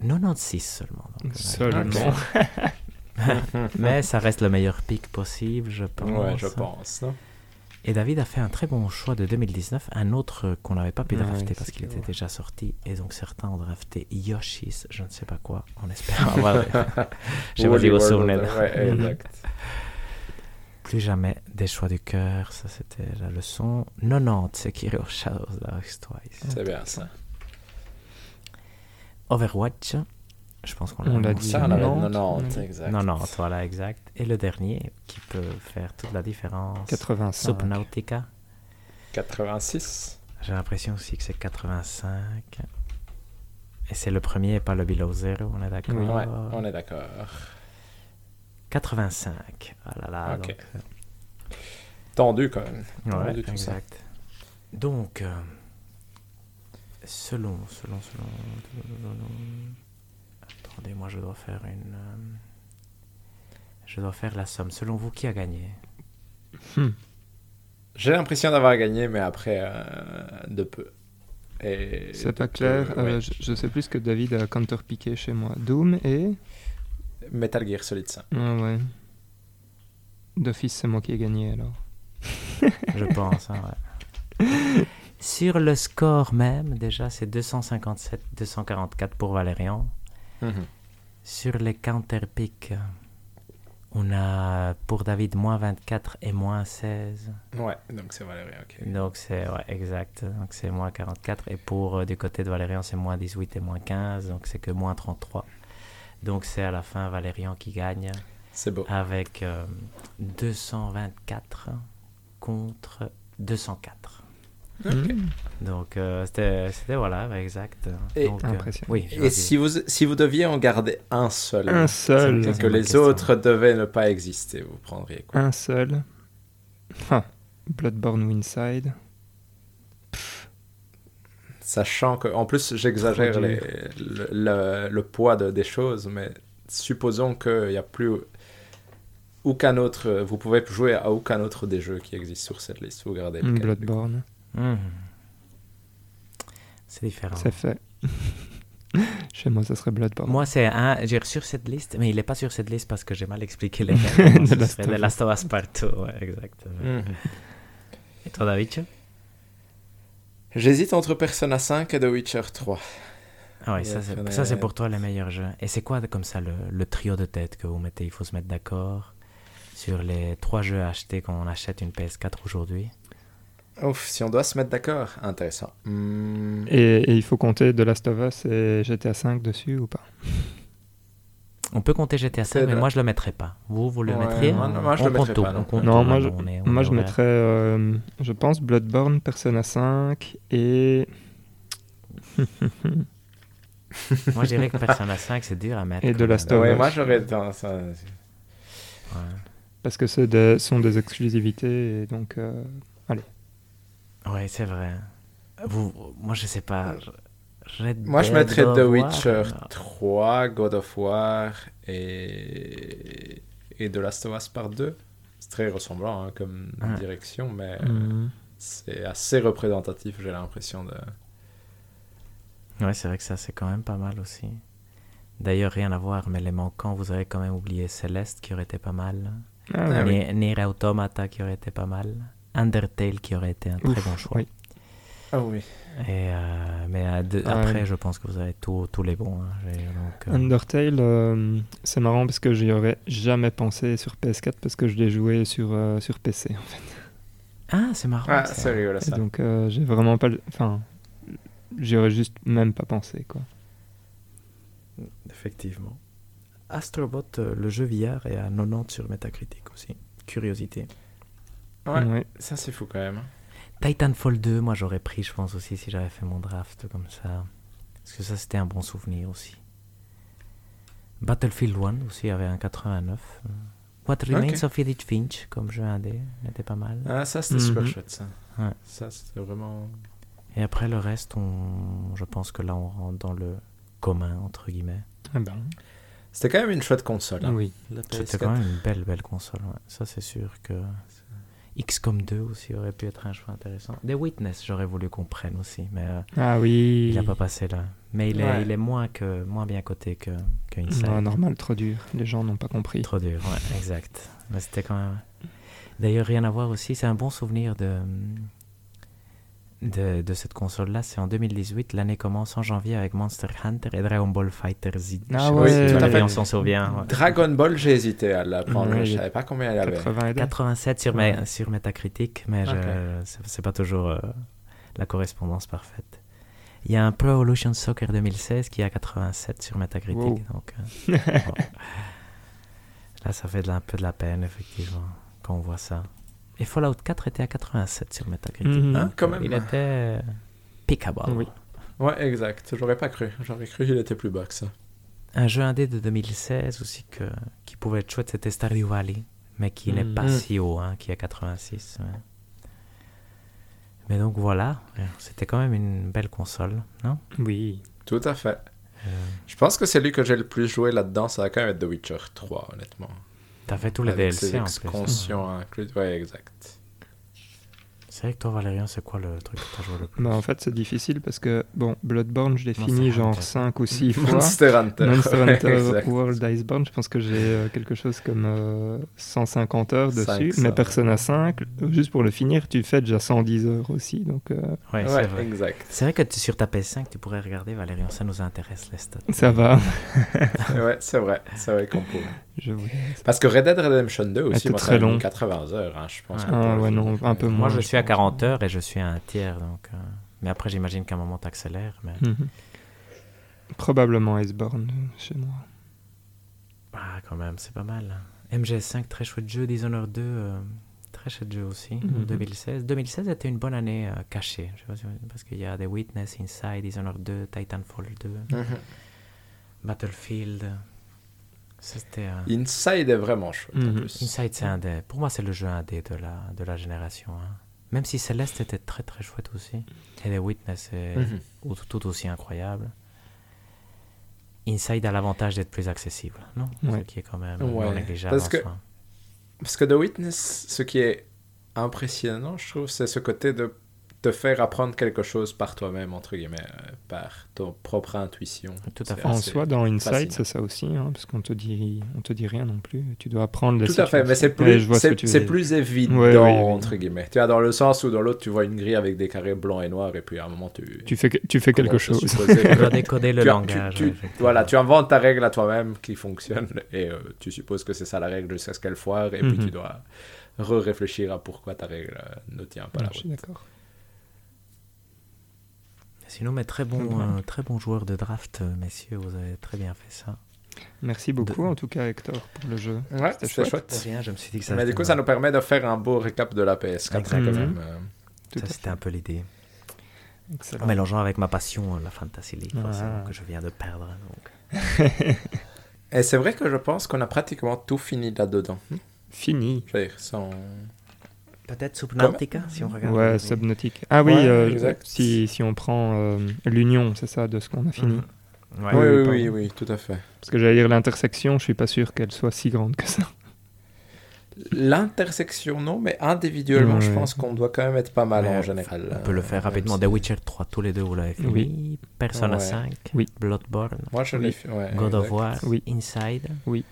96 seulement. donc, Seulement. Mais ça reste le meilleur pick possible, je pense. Ouais, je pense. non Et David a fait un très bon choix de 2019, un autre qu'on n'avait pas pu drafter c'est parce qu'il était déjà sorti. Et donc certains ont drafté Yoshi's, je ne sais pas quoi, en espérant avoir. souvenez. Ouais, Mhm. exact. Plus jamais des choix du cœur, ça c'était la leçon. 90, Sekiro Shadows Dark Twice. C'est bien ça. Overwatch, je pense qu'on On l'a dit. Ça, on avait 90, 90, ouais. exact. 90, voilà, exact. Et le dernier qui peut faire toute la différence? 85. Subnautica. 86. J'ai l'impression aussi que c'est 85. Et c'est le premier et pas le Below Zero, on est d'accord? Ouais, on est d'accord. 85. Ah là là. Ok. donc, euh, Tendu quand même. Ouais, Tendu tout ça. exact. Donc, euh, selon, selon, selon, Attendez, moi je dois faire une. euh, Je dois faire la somme. Selon vous, qui a gagné? Hmm. J'ai l'impression d'avoir gagné, mais après, euh, de peu. C'est pas clair. peu, euh, ouais. je, je sais plus que David a counterpiqué chez moi. Doom et. Metal Gear Solid 5. Ah ouais. D'office, c'est moi qui ai gagné alors. Je pense. hein, ouais. Sur le score même, déjà, c'est 257-244 pour Valérian. Mhm. Sur les counterpicks, on a pour David moins 24 et moins 16. Ouais, donc c'est Valérie, ok. Donc c'est ouais, exact. Donc c'est moins 44. Et pour euh, du côté de Valérian, c'est moins 18 et moins 15. Donc c'est que moins 33. Donc c'est à la fin Valérian qui gagne C'est beau. avec euh, 224 contre 204. Hmm. Donc euh, c'était voilà, exact. Et- Donc, euh, oui, Et si vous, si vous deviez en garder un seul, Un seul. Que les question. autres devaient ne pas exister, vous prendriez quoi? Un seul. Ah. Bloodborne Winside. Sachant que, en plus, j'exagère le, le- le poids de- des choses, mais supposons qu'il n'y a plus aucun autre, vous pouvez jouer à aucun autre des jeux qui existent sur cette liste. Vous gardez lequel, Mhm. C'est différent. C'est fait. Chez moi, ça serait Bloodborne. Moi, c'est un. J'ai sur cette liste, mais il n'est pas sur cette liste parce que j'ai mal expliqué les règles. De Ce Last serait of de Us. Last of Us partout, ouais, exactement. Mhm. Et toi, David? J'hésite entre Persona 5 et The Witcher 3. Ah oui, ça c'est, pour toi les meilleurs jeux. Et c'est quoi comme ça le, le trio de tête que vous mettez? Il faut se mettre d'accord sur les trois jeux achetés quand on achète une PS4 aujourd'hui. Ouf, si on doit se mettre d'accord, intéressant. Hmm. Et, et il faut compter The Last of Us et GTA 5 dessus ou pas? On peut compter GTA 5, C'est mais moi je le mettrais pas. Vous, vous le Ouais, mettriez? moi, non, moi, je On le compte mettrais tout, pas, non. on Non, moi, je, on est- on moi je mettrais, euh, je pense, Bloodborne, Persona 5 et. Moi je dirais que Persona 5 c'est dur à mettre. Et The Last of Ouais, Us. moi j'aurais tendance à- Ouais. Parce que ce sont des exclusivités et donc. euh, Ouais, c'est vrai. Vous, moi, je sais pas. Red Moi je mettrais The War, Witcher euh, 3, God of War et, et The Last of Us par 2. C'est très ressemblant hein, comme direction, mais mhm. c'est assez représentatif, j'ai l'impression de. Ouais, c'est vrai que ça, c'est quand même pas mal aussi. D'ailleurs, rien à voir, mais les manquants, vous avez quand même oublié Céleste qui aurait été pas mal. Ah, Ah oui. Nier Automata qui aurait été pas mal. Undertale qui aurait été un très Ouf, bon choix. oui. Ah oui. Et euh, mais euh, de- Ah, après, je pense que vous avez tous tous les bons. hein. Donc, euh, Undertale, euh, c'est marrant parce que j'y aurais jamais pensé sur PS4 parce que je l'ai joué sur, euh, sur PC. en fait. Ah, c'est marrant. Ah, c'est rigolo Et ça. donc euh, j'ai vraiment pas. le- Enfin, j'y aurais juste même pas pensé quoi. Effectivement. Astrobot, le jeu VR, est à 90 sur Metacritic aussi. Curiosité. Ouais, Ouais. ça c'est fou quand même. Titanfall 2, moi j'aurais pris, je pense aussi, si j'avais fait mon draft comme ça. Parce que ça, c'était un bon souvenir aussi. Battlefield 1 aussi avait un 89. Euh, What Remains Ok. of Edith Finch, comme jeu indé, était pas mal. Ah, ça c'était super Mhm. chouette ça. Ouais. Ça c'était vraiment. Et après le reste, on, je pense que là on rentre dans le commun, entre guillemets. Ah ben, C'était quand même une chouette console. hein. oui. C'était PS4. quand même une belle, belle console. ouais. Ça, c'est sûr que. XCOM 2 aussi aurait pu être un choix intéressant. The Witness, j'aurais voulu qu'on prenne aussi, mais euh, Ah oui. il n'a pas passé là. Mais il est, il est moins, que, moins bien coté que, que Inside. Non, normal, trop dur. Les gens n'ont pas compris. Trop dur, ouais, exact. Mais c'était quand même. D'ailleurs, rien à voir aussi, c'est un bon souvenir de, de, de cette console-là. C'est en 2018, l'année commence en janvier avec Monster Hunter et Dragon Ball Fighter Z. Ah si tout à fait. on s'en souvient. ouais. Dragon Ball, j'ai hésité à la prendre. Ouais, je savais pas combien elle avait. 80 et des. 87 sur, Ouais. Sur Metacritic, mais je- Ok. c'est c'est pas toujours euh, la correspondance parfaite. Il y a un Pro Evolution Soccer 2016 qui a 87 sur Metacritic. Wow. Donc, euh, bon. Là, ça fait de la- un peu de la peine, effectivement, quand on voit ça. Et Fallout 4 était à 87 sur Metacritic. Mhm. Hein, quand même. Il était euh, pickable. Oui. Ouais, exact. J'aurais pas cru. J'aurais cru qu'il était plus bas que ça. Un jeu indé de 2016 aussi que, qui pouvait être chouette, c'était Stardew Valley, mais qui n'est pas Mhm. si haut, hein, qui est 86. ouais. Mais donc voilà, c'était quand même une belle console, non? Oui. Tout à fait. Euh, Je pense que celui que j'ai le plus joué là-dedans, ça va quand même être The Witcher 3, honnêtement. T'as fait tous les Avec DLC en plus. hein. extensions incluses. Ouais, exact. C'est vrai que toi, Valérian, c'est quoi le truc que t'as joué le plus? Bah, en fait, c'est difficile parce que, bon, Bloodborne, je l'ai fini genre Hunter. 5 ou 6 fois. Monster Hunter. Monster Hunter. World Iceborne, je pense que j'ai euh, quelque chose comme euh, 150 heures dessus. 500, mais Persona 5, juste pour le finir, tu fais déjà 110 heures aussi. Donc euh, Ouais, c'est Ouais, vrai. exact. C'est vrai que tu- sur ta PS5, tu pourrais regarder, Valérian, ça nous intéresse, les stats. ça va. ouais, c'est vrai. C'est vrai qu'on pourrait. Je Parce que Red Dead Redemption 2 aussi, moi, très long. 80 heures, hein, je pense. Ah, ouais, non, un peu Moi, moins, je je suis à pense. 40 heures et je suis à un tiers, donc... euh, Mais après, j'imagine qu'à un moment, t'accélères, mais... Mhm. Probablement Iceborne euh, chez moi. Ah, quand même, c'est pas mal. MGS5, très chouette jeu. Dishonored 2, euh, très chouette jeu aussi. Mhm. 2016. 2016 était une bonne année euh, cachée. Je sais pas si- parce qu'il y a des Witness, Inside, Dishonored 2, Titanfall 2, Mhm. Battlefield. Inside est vraiment chouette en Mhm. plus. Inside, c'est un des. Pour moi, c'est le jeu indé de la, de la génération. hein. Même si Celeste était très très chouette aussi. Et les Witness est ou- tout aussi incroyable. Inside a l'avantage d'être plus accessible, non? Ouais. Ce qui est quand même Ouais, non négligeable parce en que- soi. Parce que The Witness, ce qui est impressionnant, je trouve, c'est ce côté de te faire apprendre quelque chose par toi-même, entre guillemets, euh, par ton propre intuition. Tout à fait. En soi, dans Insight, c'est ça aussi, hein, parce qu'on te dit, on te dit rien non plus. Tu dois apprendre les Tout à fait, mais c'est. Ouais, plus, je ce plus évident, Ouais, entre guillemets. Tu vois, dans le sens où dans l'autre, tu vois une grille avec des carrés blancs et noirs, et puis à un moment, tu... Tu fais, tu fais quelque chose. Tu dois décoder le Tu as- langage. tu- voilà, tu inventes ta règle à toi-même qui fonctionne, et euh, tu supposes que c'est ça la règle jusqu'à ce qu'elle foire, et puis Mhm. tu dois re-réfléchir à pourquoi ta règle euh, ne tient pas la je route. suis d'accord. Sinon, mais très bon, Ouais. euh, très bon joueur de draft, euh, messieurs. Vous avez très bien fait ça. Merci beaucoup, De- en tout cas, Hector, pour le jeu. Ouais, C'était chouette. chouette. rien, je me suis dit que ça. Mais du coup, ça nous permet de faire un beau récap de la PS4 quand même. Tout Ça, c'était un peu l'idée. En mélangeant avec ma passion, euh, la Fantasy League, Ah. forcément, que je viens de perdre. Donc. Et c'est vrai que je pense qu'on a pratiquement tout fini là-dedans. Fini. Je veux dire, sans... Peut-être Subnautica, si on regarde. Ouais, les- Subnautica. Ah oui, Ouais, euh, si, si on prend euh, l'union, c'est ça, de ce qu'on a fini. Mhm. Ouais. oui, oui, oui, tout à fait. Parce que j'allais dire l'intersection, je suis pas sûr qu'elle soit si grande que ça. L'intersection, non, mais individuellement, je pense qu'on doit quand même être pas mal en général. On peut le faire Euh, rapidement. The Witcher 3, tous les deux, vous l'avez fini. Oui. Persona Ouais. 5, Oui. Bloodborne, Moi, je Oui. l'ai fait. ouais, God of. War, Oui. Inside. Oui.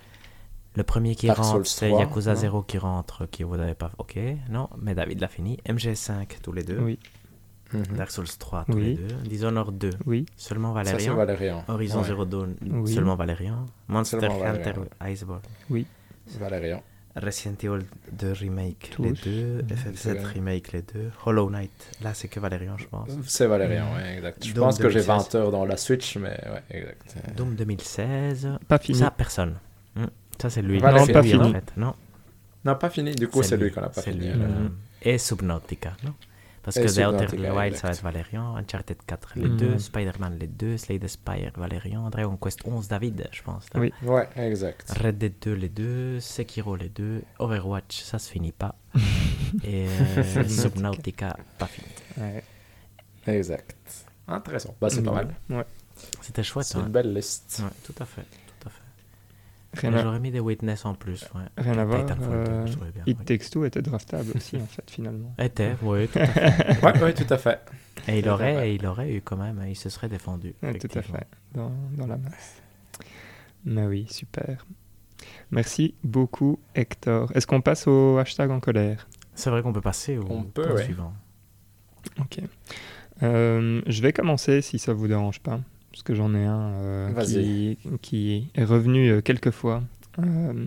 Le premier qui Dark rentre, c'est 3, Yakuza non 0 qui rentre, qui vous n'avez pas. Ok, non, mais David l'a fini. MG5, tous les deux. Oui, Mhm. Dark Souls 3, tous Oui. les deux. Dishonored 2, oui, seulement Valérian. Valérian. Horizon Ouais. Zero Dawn, Oui. seulement Valérian. Monster Seulement Hunter Valérian. Iceborne. Valérian. Resident Evil 2 Remake, les deux. C'est FF7 vrai. Remake, les deux. Hollow Knight, là c'est que Valérian, je pense. C'est Valérian, ouais, exact. Je Doom pense que j'ai 2016. 20 heures dans la Switch, mais ouais, exact. Doom 2016. pas fini. Ça, personne. Ça, c'est lui. Voilà, Non, c'est pas lui, fini. En fait. Non, Non, pas fini. Du coup, c'est lui qu'on n'a pas c'est fini. lui, euh, Mhm. Et Subnautica, non? Parce Et que The Outer Wild, exact. ça va être Valérian. Uncharted 4, les Mhm. deux. Spider-Man, les deux. Slay the Spire, Valérian. Dragon Quest 11, David, je pense. là. Oui. Ouais, exact. Red Dead 2, les deux. Sekiro, les deux. Overwatch, ça se finit pas. Et euh, Subnautica, pas fini. Ouais. Exact. Intéressant. Bah, c'est pas mal. Ouais. C'était chouette, C'est hein. une belle liste. Ouais, tout à fait. Rien, à, J'aurais mis des Witness en plus. Ouais. rien à voir. Titanfall 2, euh, bien, It oui. Takes Two était draftable aussi, en fait, finalement. Était, oui, tout à fait. Ouais, ouais, tout à fait. Et il aurait, et il aurait eu quand même, il se serait défendu. Ouais, tout à fait, dans, dans la masse. Mais oui, super. Merci beaucoup, Hector. Est-ce qu'on passe au hashtag en colère? C'est vrai qu'on peut passer au On peut, point ouais. suivant. Ok. Euh, je vais commencer si ça vous dérange pas, parce que j'en ai un euh, qui, est revenu euh, quelques fois. Euh,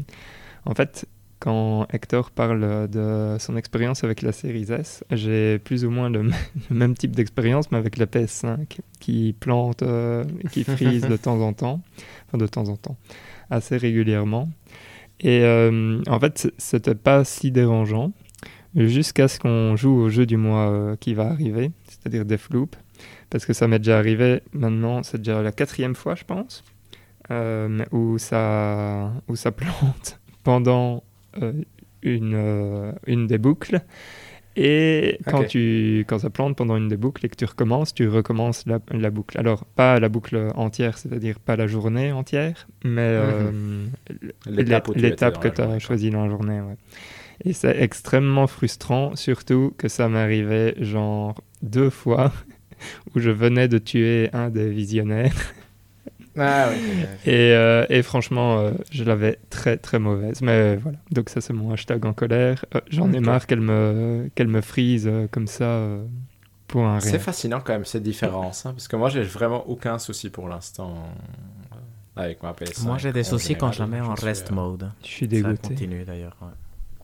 en fait, quand Hector parle de son expérience avec la série S, j'ai plus ou moins le, même type d'expérience, mais avec la PS5, qui plante euh, et qui frise de temps en temps, enfin de temps en temps, assez régulièrement. Et euh, en fait, c'était pas si dérangeant jusqu'à ce qu'on joue au jeu du mois euh, qui va arriver, c'est-à-dire Deathloop, parce que ça m'est déjà arrivé maintenant, c'est déjà la quatrième fois, je pense, euh, où, ça, où ça plante pendant euh, une, euh, une des boucles. Et quand, tu, quand ça plante pendant une des boucles et que tu recommences, tu recommences la, la boucle. Alors, pas la boucle entière, c'est-à-dire pas la journée entière, mais euh, L'étape que tu as choisie dans la journée. ouais. Et c'est extrêmement frustrant, surtout que ça m'arrivait genre deux fois où je venais de tuer un des visionnaires. Ah oui. Et, euh, et franchement, euh, je l'avais très très mauvaise. Mais voilà, donc ça c'est mon hashtag en colère. Euh, J'en ai marre qu'elle me, qu'elle me frise euh, comme ça euh, pour un. C'est fascinant quand même ces différences, hein, parce que moi j'ai vraiment aucun souci pour l'instant avec ma PS5. Moi, j'ai des soucis quand je la mets en rest suis, mode. Je suis Ça dégoûté. continue d'ailleurs. ouais.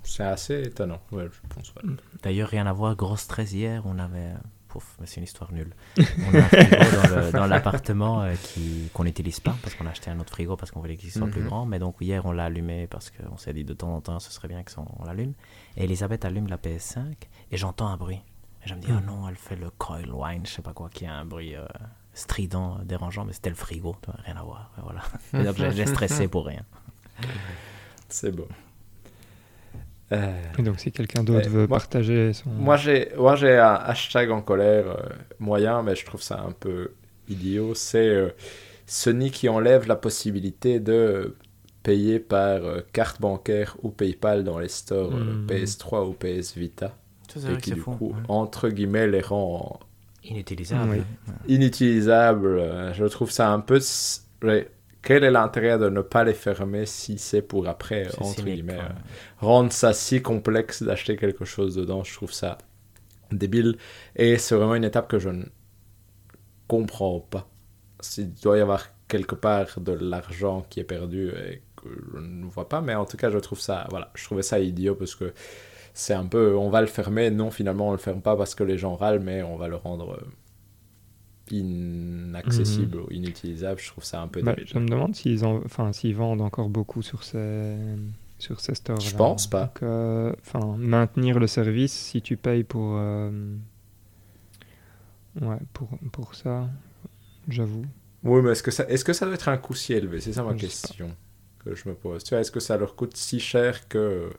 C'est assez étonnant, ouais, je pense. ouais. D'ailleurs, rien à voir, grosse 13 hier, on avait. Pouf, mais c'est une histoire nulle. On a un frigo dans l'appartement euh, qu'on n'utilise pas parce qu'on a acheté un autre frigo parce qu'on voulait qu'il soit plus Mhm. grand. Mais donc, hier, on l'a allumé parce qu'on s'est dit de temps en temps, ce serait bien qu'on l'allume. Et Elisabeth allume la PS5 et j'entends un bruit. Et je me dis, Mhm. oh non, elle fait le coil wine, je sais pas quoi, qui a un bruit euh, strident, dérangeant, mais c'était le frigo, rien à voir. Voilà. J'ai- j'ai stressé pour rien. C'est beau. Euh, Et donc si quelqu'un d'autre veut moi- partager son... Moi, j'ai, moi, j'ai un hashtag en colère euh, moyen, mais je trouve ça un peu idiot. C'est euh, Sony qui enlève la possibilité de payer par euh, carte bancaire ou PayPal dans les stores euh, Mhm. PS3 ou PS Vita. et qui du coup, entre guillemets, les rend inutilisables. Inutilisables. Je trouve ça un peu quel est l'intérêt de ne pas les fermer si c'est pour après, entre guillemets, euh, rendre ça si complexe d'acheter quelque chose dedans Je trouve ça débile. Et c'est vraiment une étape que je ne comprends pas. S'il doit y avoir quelque part de l'argent qui est perdu et que je ne vois pas, mais en tout cas, je trouve ça, voilà, je trouvais ça idiot parce que c'est un peu, on va le fermer, non, finalement, on le ferme pas parce que les gens râlent, mais on va le rendre euh, inaccessible ou inutilisable, je trouve ça un peu bah, Je me demande s'ils enfin, s'ils vendent encore beaucoup sur ces, sur ces stores. Je pense pas. Euh, enfin, maintenir le service si tu payes pour, euh, ouais, pour, pour ça, j'avoue. Oui, mais est-ce que, ça, est-ce que ça doit être un coût si élevé? C'est ça ma question que je me pose. Tu vois, est-ce que ça leur coûte si cher que.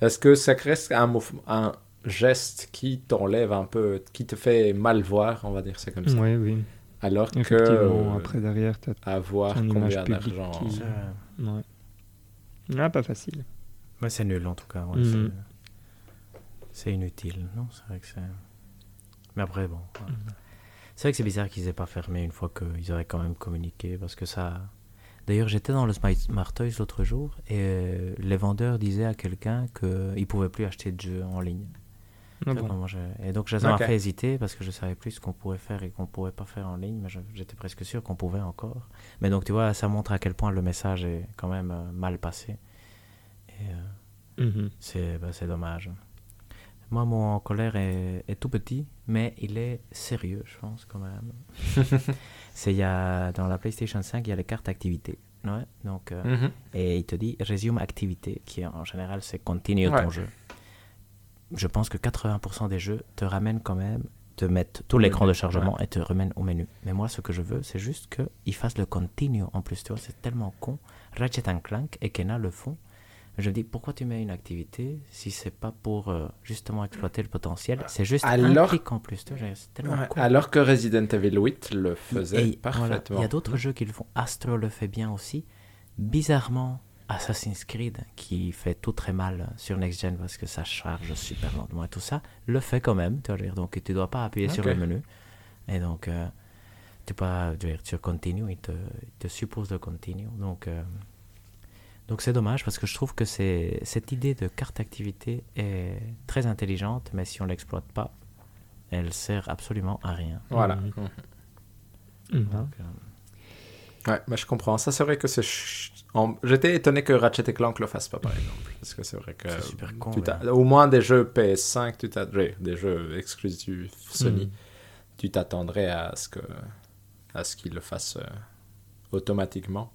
Est-ce que ça reste un, un, geste qui t'enlève un peu, qui te fait mal voir, on va dire ça comme ça. Oui, oui. Alors que euh, après derrière, as avoir combien d'argent. Qui... Ouais. Ah, pas facile. Ouais, c'est nul en tout cas. Mhm. C'est inutile, non C'est vrai que c'est. Mais après, bon. Mhm. C'est vrai que c'est bizarre qu'ils aient pas fermé une fois qu'ils auraient quand même communiqué parce que ça. D'ailleurs, j'étais dans le Smart Toys l'autre jour et euh, les vendeurs disaient à quelqu'un qu'ils ne pouvaient plus acheter de jeux en ligne. Ah et donc, ça m'a fait hésiter parce que je savais plus ce qu'on pourrait faire et qu'on pourrait pas faire en ligne, mais j'étais presque sûr qu'on pouvait encore. Mais donc, tu vois, ça montre à quel point le message est quand même euh, mal passé. Et euh, mhm. bah, c'est dommage. Moi, mon colère est, est, tout petit, mais il est sérieux, je pense, quand même. c'est y a, dans la PlayStation 5, il y a les cartes activités. Ouais, donc, euh, mhm. Et il te dit résume activité, qui en général, c'est continue ton jeu je pense que 80% des jeux te ramènent quand même, te mettent tout l'écran de chargement et te ramènent au menu. Mais moi, ce que je veux, c'est juste qu'ils fassent le continue en plus. Tu vois, c'est tellement con. Ratchet Clank et Kena le font. Je dis, pourquoi tu mets une activité si c'est pas pour euh, justement exploiter le potentiel? C'est juste alors... un clic en plus. tellement con. Alors que Resident Evil 8 le faisait parfaitement. Il y a d'autres jeux qui le font. Astro le fait bien aussi. Bizarrement, Assassin's Creed, qui fait tout très mal sur Next Gen parce que ça charge super lentement et tout ça, le fait quand même. Tu vois, donc tu ne dois pas appuyer sur le menu. Et donc, euh, tu peux dire, tu continues, il te, il te suppose de continuer. Donc, euh, donc c'est dommage parce que je trouve que cette idée de carte activité est très intelligente, mais si on ne l'exploite pas, elle sert absolument à rien. Voilà. Mmh. Mmh. Donc, euh, Ouais, mais je comprends. Ça, c'est vrai que c'est. J'étais étonné que Ratchet Clank le fasse pas, par exemple. Parce que c'est vrai que. C'est super con. Au moins des jeux PS5, tu des jeux exclusifs Sony, hmm. tu t'attendrais à ce que à ce qu'ils le fassent euh, automatiquement.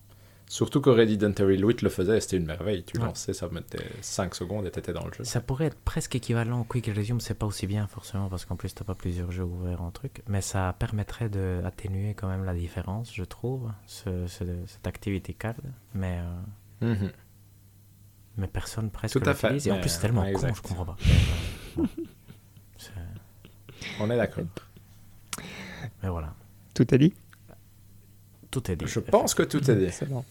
Surtout que Resident Evil 8 le faisait, c'était une merveille. Tu lançais, ça mettait 5 secondes et t'étais dans le jeu. Ça pourrait être presque équivalent au Quick Resume, c'est pas aussi bien forcément parce qu'en plus t'as pas plusieurs jeux ouverts en truc, mais ça permettrait d'atténuer quand même la différence, je trouve, ce, cette activité card. Mais, euh, mhm. mais personne presque Tout à fait. Et en plus, c'est tellement con, je comprends pas. On est d'accord. Mais voilà. Tout est dit? Tout est dit. Je pense que tout est dit. C'est bon.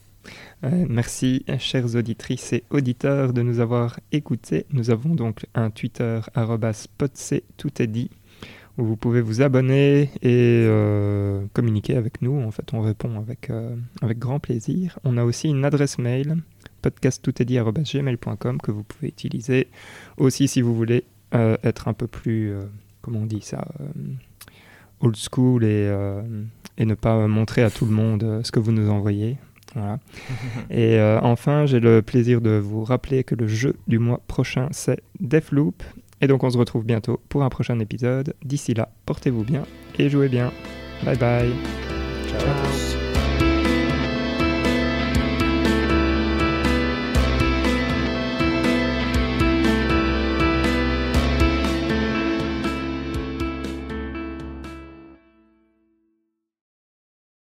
Euh, merci, chères auditrices et auditeurs, de nous avoir écoutés. Nous avons donc un Twitter, potc, tout est dit, où vous pouvez vous abonner et euh, communiquer avec nous. En fait, on répond avec, euh, avec grand plaisir. On a aussi une adresse mail, podcasttoutestdit.gmail.com, que vous pouvez utiliser aussi si vous voulez être un peu plus, comment on dit ça, old school et, et ne pas montrer à tout le monde ce que vous nous envoyez. Et euh, enfin, j'ai le plaisir de vous rappeler que le jeu du mois prochain, c'est Deathloop. Et donc, on se retrouve bientôt pour un prochain épisode. D'ici là, portez-vous bien et jouez bien. Bye bye. Ciao.